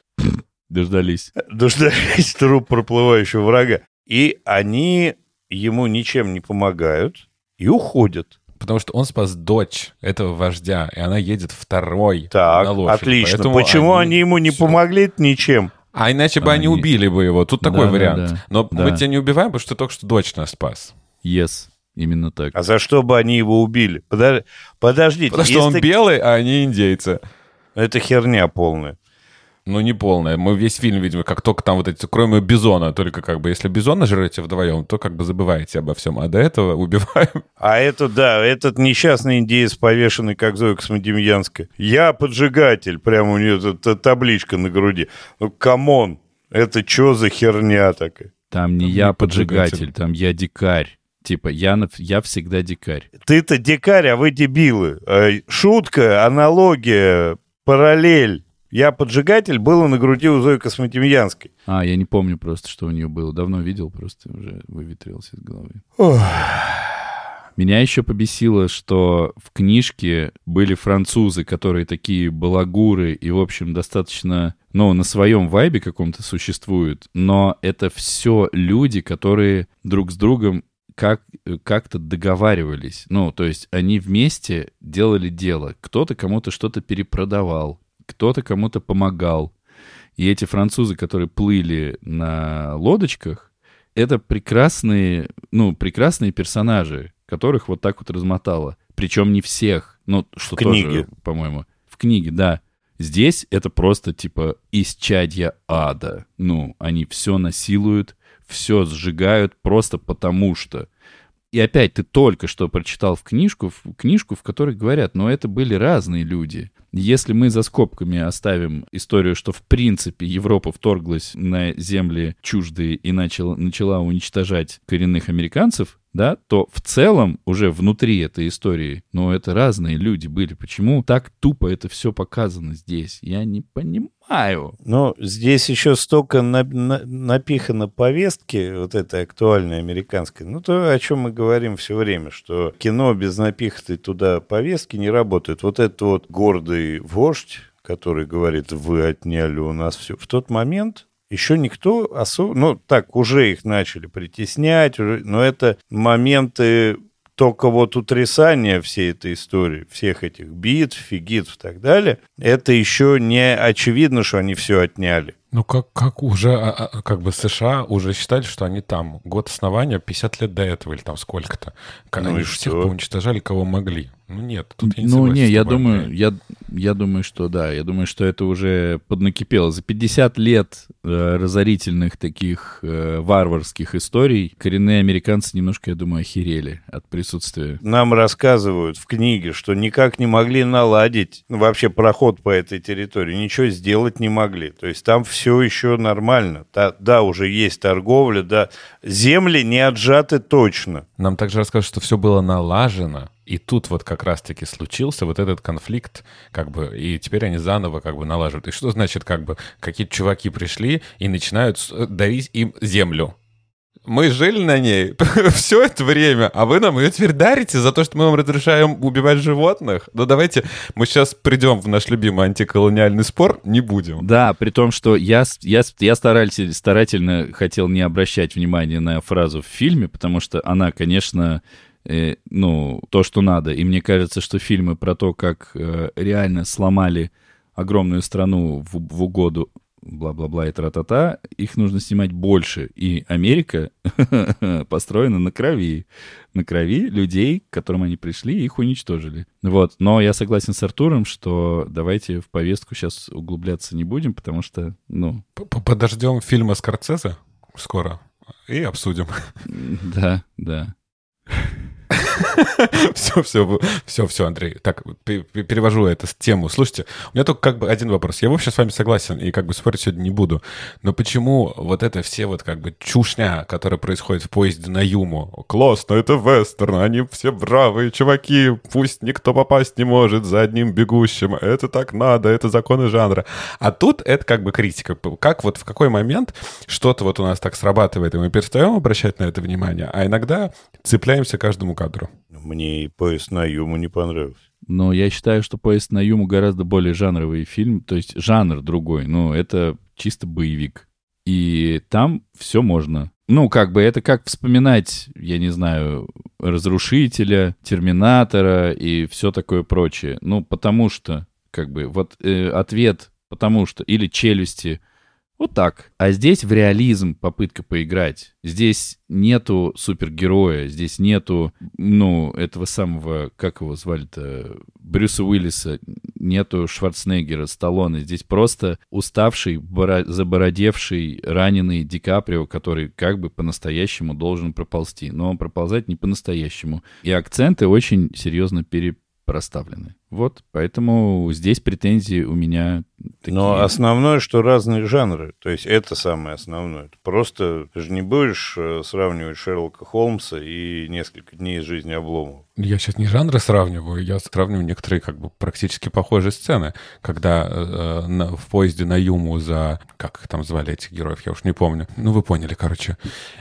[SPEAKER 2] Дождались.
[SPEAKER 3] Дождались труп проплывающего врага. И они ему ничем не помогают и уходят.
[SPEAKER 1] Потому что он спас дочь этого вождя, и она едет второй
[SPEAKER 3] Так,
[SPEAKER 1] на лошади.
[SPEAKER 3] отлично.
[SPEAKER 1] Поэтому
[SPEAKER 3] Почему они, ему не помогли ничем?
[SPEAKER 1] А иначе бы они
[SPEAKER 2] Они-
[SPEAKER 1] убили бы его. Тут
[SPEAKER 2] Да,
[SPEAKER 1] такой
[SPEAKER 2] да,
[SPEAKER 1] вариант.
[SPEAKER 2] да.
[SPEAKER 1] Но
[SPEAKER 2] Да.
[SPEAKER 1] мы тебя не убиваем, потому что ты только что дочь нас спас.
[SPEAKER 2] Yes, именно так.
[SPEAKER 3] А за что бы они его убили? Подо- Подождите.
[SPEAKER 1] Потому что он
[SPEAKER 3] если-
[SPEAKER 1] белый, а они индейцы.
[SPEAKER 3] Это херня полная.
[SPEAKER 1] Ну, не полная. Мы весь фильм видим, как только там вот эти, кроме Бизона, только как бы, если Бизона жрете вдвоем, то как бы забываете обо всем. А до этого убиваем.
[SPEAKER 3] А это, да, этот несчастный индеец, повешенный, как Зоя Космодемьянская. Я поджигатель. Прямо у нее тут та- табличка на груди. Ну, come on. Это что за херня такая?
[SPEAKER 2] Там не
[SPEAKER 1] Там
[SPEAKER 2] я
[SPEAKER 1] не поджигатель.
[SPEAKER 2] поджигатель, там я дикарь. Типа, я, я всегда дикарь.
[SPEAKER 3] Ты-то дикарь, а вы дебилы. Э, Шутка, аналогия, параллель. Я поджигатель было на груди у Зои Космодемьянской.
[SPEAKER 2] А, я не помню просто, что у нее было. Давно видел, просто уже выветрился из головы. Меня еще побесило, что в книжке были французы, которые такие балагуры и, в общем, достаточно, ну, на своем вайбе каком-то существуют, но это все люди, которые друг с другом как, как-то договаривались. Ну, то есть они вместе делали дело. Кто-то кому-то что-то перепродавал, кто-то кому-то помогал. И эти французы, которые плыли на лодочках, это прекрасные, ну, прекрасные персонажи, которых вот так вот размотало. Причем не всех. Ну, что тоже,
[SPEAKER 3] книге.
[SPEAKER 2] по-моему. В книге, да. Здесь это просто типа исчадья ада. Ну, они все насилуют, все сжигают просто потому что. И опять ты только что прочитал в книжку, в книжку, в которой говорят, но это были разные люди. Если мы за скобками оставим историю, что в принципе Европа вторглась на земли чуждые и начала, начала уничтожать коренных американцев, да, то в целом уже внутри этой истории, ну, это разные люди были. Почему так тупо это все показано здесь? Я не понимаю.
[SPEAKER 3] Ну, здесь еще столько на- на- напихано повестки, вот этой актуальной американской. Ну, то, о чем мы говорим все время, что кино без напиханной туда повестки не работает. Вот этот вот гордый вождь, который говорит, вы отняли у нас все. В тот момент еще никто особо... Ну, так, уже их начали притеснять, уже- но это моменты только вот утрясание всей этой истории, всех этих битв, фигитов и так далее, это еще не очевидно, что они все отняли.
[SPEAKER 1] Ну, как, как уже, а, а, как бы США уже считали, что они там. Год основания, 50 лет до этого или там сколько-то.
[SPEAKER 3] Ну
[SPEAKER 1] они же всех
[SPEAKER 3] что?
[SPEAKER 1] поуничтожали, кого могли. Ну, нет, тут я не
[SPEAKER 2] ну, не, я думаю, я, я думаю, что да, я думаю, что это уже поднакипело. За 50 лет э, разорительных таких э, варварских историй коренные американцы немножко, я думаю, охерели от присутствия.
[SPEAKER 3] Нам рассказывают в книге, что никак не могли наладить ну, вообще проход по этой территории, ничего сделать не могли. То есть там все еще нормально. Та- да, уже есть торговля, да. Земли не отжаты точно.
[SPEAKER 1] Нам также рассказывают, что все было налажено, и тут вот как раз-таки случился вот этот конфликт, как бы, и теперь они заново как бы налаживают. И что значит, как бы, какие-то чуваки пришли и начинают с- дарить им землю? Мы жили на ней все это время, а вы нам ее теперь дарите за то, что мы вам разрешаем убивать животных? Ну давайте мы сейчас придем в наш любимый антиколониальный спор, не будем.
[SPEAKER 2] Да, при том, что я, я, я старатель- старательно хотел не обращать внимания на фразу в фильме, потому что она, конечно, э, ну, то, что надо. И мне кажется, что фильмы про то, как э, реально сломали огромную страну в, в угоду бла-бла-бла и тра-та-та, их нужно снимать больше. И Америка построена на крови. На крови людей, к которым они пришли, их уничтожили. Вот. Но я согласен с Артуром, что давайте в повестку сейчас углубляться не будем, потому что, ну,
[SPEAKER 1] Подождем фильма Скорцезе скоро и обсудим.
[SPEAKER 2] да, да.
[SPEAKER 1] Все, все, все, все, Андрей. Так, пе- пе- перевожу это с тему. Слушайте, у меня только как бы один вопрос. Я вообще с вами согласен и как бы спорить сегодня не буду. Но почему вот это все вот как бы чушня, которая происходит в поезде на Юму? Классно, это вестерн, они все бравые чуваки, пусть никто попасть не может за одним бегущим. Это так надо, это законы жанра. А тут это как бы критика. Как вот в какой момент что-то вот у нас так срабатывает, и мы перестаем обращать на это внимание, а иногда цепляемся каждому кадру.
[SPEAKER 3] Мне и поезд на Юму не понравился.
[SPEAKER 2] Но я считаю, что «Поезд на Юму» гораздо более жанровый фильм, то есть жанр другой. Ну, это чисто боевик. И там все можно. Ну, как бы это как вспоминать, я не знаю, Разрушителя, Терминатора и все такое прочее. Ну, потому что, как бы, вот э, ответ «потому что» или «челюсти» Вот так. А здесь в реализм попытка поиграть. Здесь нету супергероя, здесь нету, ну, этого самого, как его звали-то, Брюса Уиллиса, нету Шварценеггера, Сталлоне. Здесь просто уставший, забородевший, раненый Ди Каприо, который как бы по-настоящему должен проползти. Но он проползать не по-настоящему. И акценты очень серьезно перепроставлены. Вот, поэтому здесь претензии у меня такие.
[SPEAKER 3] Но основное, что разные жанры. То есть это самое основное. Просто ты же не будешь э, сравнивать Шерлока Холмса и несколько дней из жизни Обломова.
[SPEAKER 1] Я сейчас не жанры сравниваю, я сравниваю некоторые как бы практически похожие сцены, когда э, на- в поезде на Юму за... Как их там звали этих героев, я уж не помню. Ну, вы поняли, короче.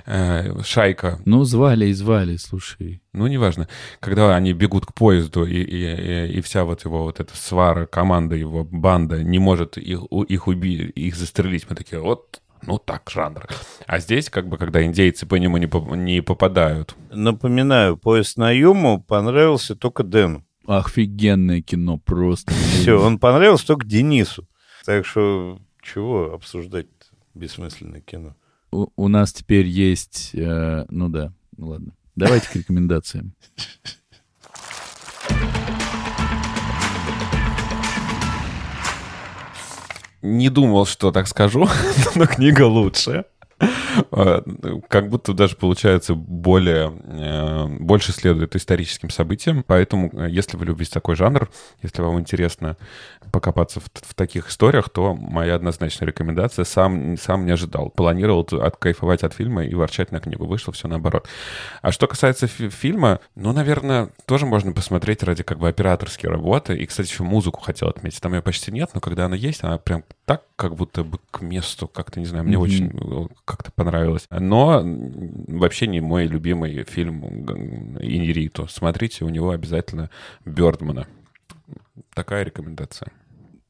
[SPEAKER 1] Э, шайка,
[SPEAKER 2] Ну, звали и звали, слушай.
[SPEAKER 1] ну, неважно. Когда они бегут к поезду, и, и, и- и вся вот его вот эта свара, команда его, банда не может их, их убить, их застрелить, мы такие, вот, ну так, жанр. А здесь, как бы, когда индейцы по нему не, поп- не попадают,
[SPEAKER 3] Напоминаю, поезд на Юму понравился только Дэну.
[SPEAKER 2] Офигенное кино просто.
[SPEAKER 3] Все, он понравился только Денису. Так что чего обсуждать бессмысленное кино?
[SPEAKER 2] У, у нас теперь есть... э, ну да, ну ладно. Давайте к рекомендациям.
[SPEAKER 1] не думал, что так скажу, но книга лучше. Как будто даже получается более, э, больше следует историческим событиям. Поэтому, э, если вы любите такой жанр, если вам интересно покопаться в, в таких историях, то моя однозначная рекомендация сам, сам не ожидал. Планировал откайфовать от фильма и ворчать на книгу. Вышло все наоборот. А что касается фи- фильма, ну, наверное, тоже можно посмотреть ради как бы операторской работы. И, кстати, еще музыку хотел отметить. Там ее почти нет, но когда она есть, она прям так, как будто бы к месту, как-то, не знаю, мне
[SPEAKER 2] Мгм.
[SPEAKER 1] очень э, как-то понравилось. Но вообще не мой любимый фильм Иньяриту. Смотрите, у него обязательно Бёрдмана. Такая рекомендация.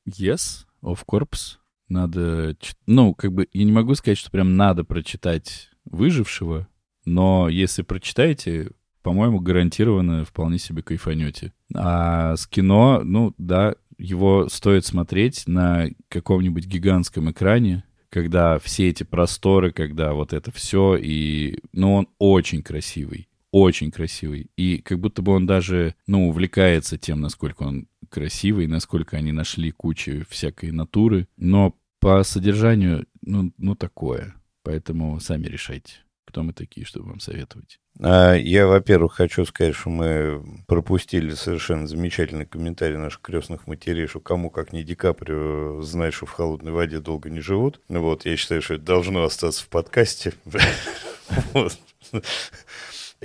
[SPEAKER 2] Yes, of course. Надо... Ну, как бы, я не могу сказать, что прям надо прочитать «Выжившего», но если прочитаете, по-моему, гарантированно вполне себе кайфанете. А с кино, ну, да, его стоит смотреть на каком-нибудь гигантском экране, когда все эти просторы, когда вот это все, и, ну, он очень красивый, очень красивый. И как будто бы он даже, ну, увлекается тем, насколько он красивый, насколько они нашли кучу всякой натуры. Но по содержанию, ну, ну такое. Поэтому сами решайте, кто мы такие, чтобы вам советовать.
[SPEAKER 3] А, Я, во-первых, хочу сказать, что мы пропустили совершенно замечательный комментарий наших крестных матерей, что кому, как не Ди Каприо, знать, что в холодной воде долго не живут. Вот, я считаю, что это должно остаться в подкасте.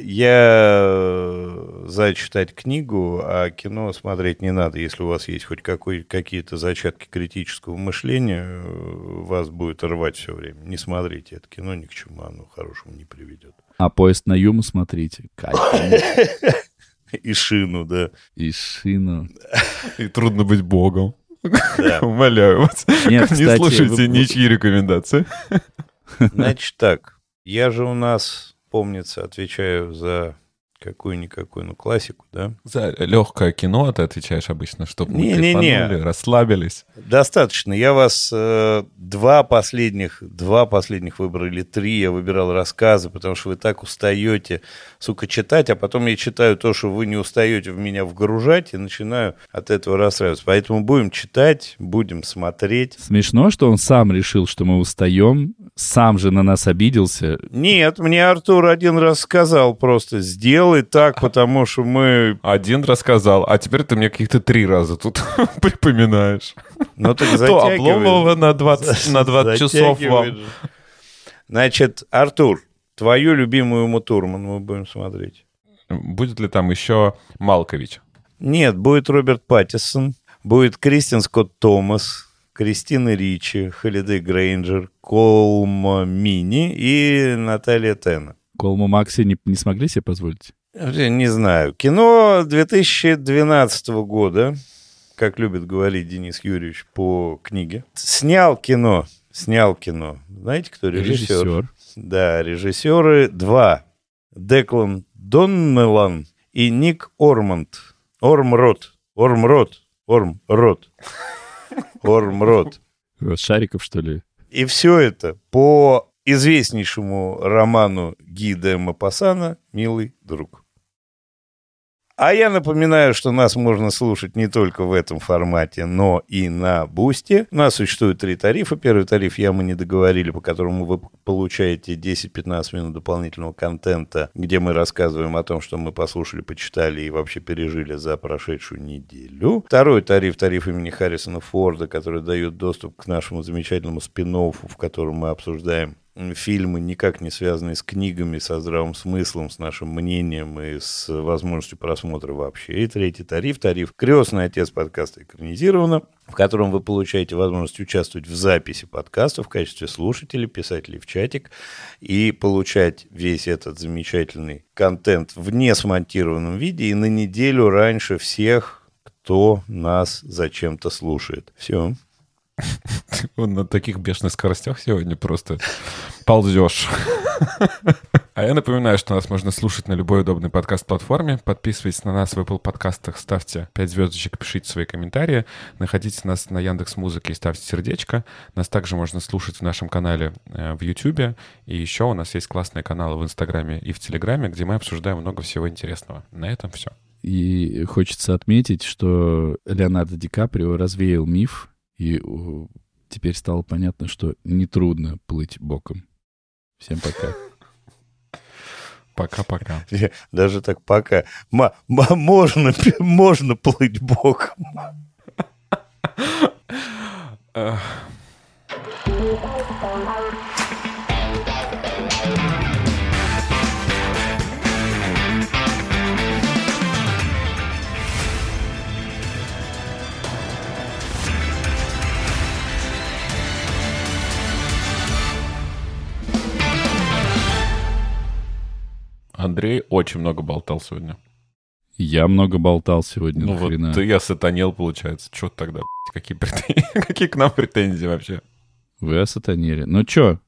[SPEAKER 3] Я э, за читать книгу, а кино смотреть не надо. Если у вас есть хоть какой, какие-то зачатки критического мышления, э, вас будет рвать все время. Не смотрите это кино, ни к чему оно хорошему не приведет.
[SPEAKER 2] А поезд на Юму смотрите. Кайф.
[SPEAKER 3] И шину, да.
[SPEAKER 2] И шину.
[SPEAKER 1] И трудно быть богом.
[SPEAKER 3] Да.
[SPEAKER 1] Умоляю вас.
[SPEAKER 2] Нет,
[SPEAKER 1] не
[SPEAKER 2] кстати,
[SPEAKER 1] слушайте
[SPEAKER 2] вы-
[SPEAKER 1] ничьи рекомендации.
[SPEAKER 3] Значит так, я же у нас, помнится, отвечаю за какую-никакую, ну, классику, да?
[SPEAKER 1] За легкое кино ты отвечаешь обычно, чтобы мы
[SPEAKER 3] Не-не-не.
[SPEAKER 1] кайфанули, расслабились.
[SPEAKER 3] Достаточно. Я вас э, два последних, два последних выбора или три я выбирал рассказы, потому что вы так устаете, сука, читать, а потом я читаю то, что вы не устаете в меня вгружать, и начинаю от этого расстраиваться. Поэтому будем читать, будем смотреть.
[SPEAKER 2] Смешно, что он сам решил, что мы устаем, сам же на нас обиделся.
[SPEAKER 3] Нет, мне Артур один раз сказал просто, сделай делай так, потому что мы...
[SPEAKER 1] Один рассказал, а теперь ты мне каких-то три раза тут припоминаешь.
[SPEAKER 3] Ну так
[SPEAKER 1] То. Обломова на 20, на 20 часов вам.
[SPEAKER 3] Значит, Артур, твою любимую Уму Турман мы будем смотреть.
[SPEAKER 1] Будет ли там еще Малкович?
[SPEAKER 3] Нет, будет Роберт Паттисон, будет Кристин Скотт Томас, Кристина Ричи, Холидей Грейнджер, Колма Мини и Наталья Тена.
[SPEAKER 2] Колму Макси не, не смогли себе позволить?
[SPEAKER 3] Не знаю. Кино 2012 года, как любит говорить Денис Юрьевич по книге. Снял кино, снял кино. Знаете, кто режиссер? Да, режиссеры два. Деклан Доннелан и Ник Орманд. Ормрот. Ормрот. Ормрот. Ормрот.
[SPEAKER 2] Э, Шариков, что ли?
[SPEAKER 3] И все это по известнейшему роману Ги де Мапассана «Милый друг». А я напоминаю, что нас можно слушать не только в этом формате, но и на Бусте. У нас существует три тарифа. Первый тариф я мы не договорили, по которому вы получаете 10-15 минут дополнительного контента, где мы рассказываем о том, что мы послушали, почитали и вообще пережили за прошедшую неделю. Второй тариф, тариф имени Харрисона Форда, который дает доступ к нашему замечательному спин в котором мы обсуждаем фильмы, никак не связанные с книгами, со здравым смыслом, с нашим мнением и с возможностью просмотра вообще. И третий тариф, тариф «Крестный отец» подкаста экранизировано, в котором вы получаете возможность участвовать в записи подкаста в качестве слушателей, писателей в чатик и получать весь этот замечательный контент в несмонтированном виде и на неделю раньше всех, кто нас зачем-то слушает. Все.
[SPEAKER 1] Он на таких бешеных скоростях сегодня просто ползешь. А я напоминаю, что нас можно слушать на любой удобной подкаст-платформе. Подписывайтесь на нас в Apple подкастах, ставьте 5 звездочек, пишите свои комментарии. Находите нас на Яндекс Музыке и ставьте сердечко. Нас также можно слушать в нашем канале э, в YouTube. И еще у нас есть классные каналы в Инстаграме и в Телеграме, где мы обсуждаем много всего интересного. На этом все.
[SPEAKER 2] И хочется отметить, что Леонардо Ди Каприо развеял миф, и uh, теперь стало понятно, что нетрудно плыть боком. Всем пока.
[SPEAKER 1] Пока-пока.
[SPEAKER 3] Даже так пока. М- м- можно, можно плыть боком.
[SPEAKER 1] Андрей очень много болтал сегодня.
[SPEAKER 2] Я много болтал сегодня.
[SPEAKER 1] Ну
[SPEAKER 2] нахрена.
[SPEAKER 1] вот ты я сатанел, получается. Что тогда? Какие, претензии? Какие к нам претензии вообще?
[SPEAKER 2] Вы осатанели. Ну чё,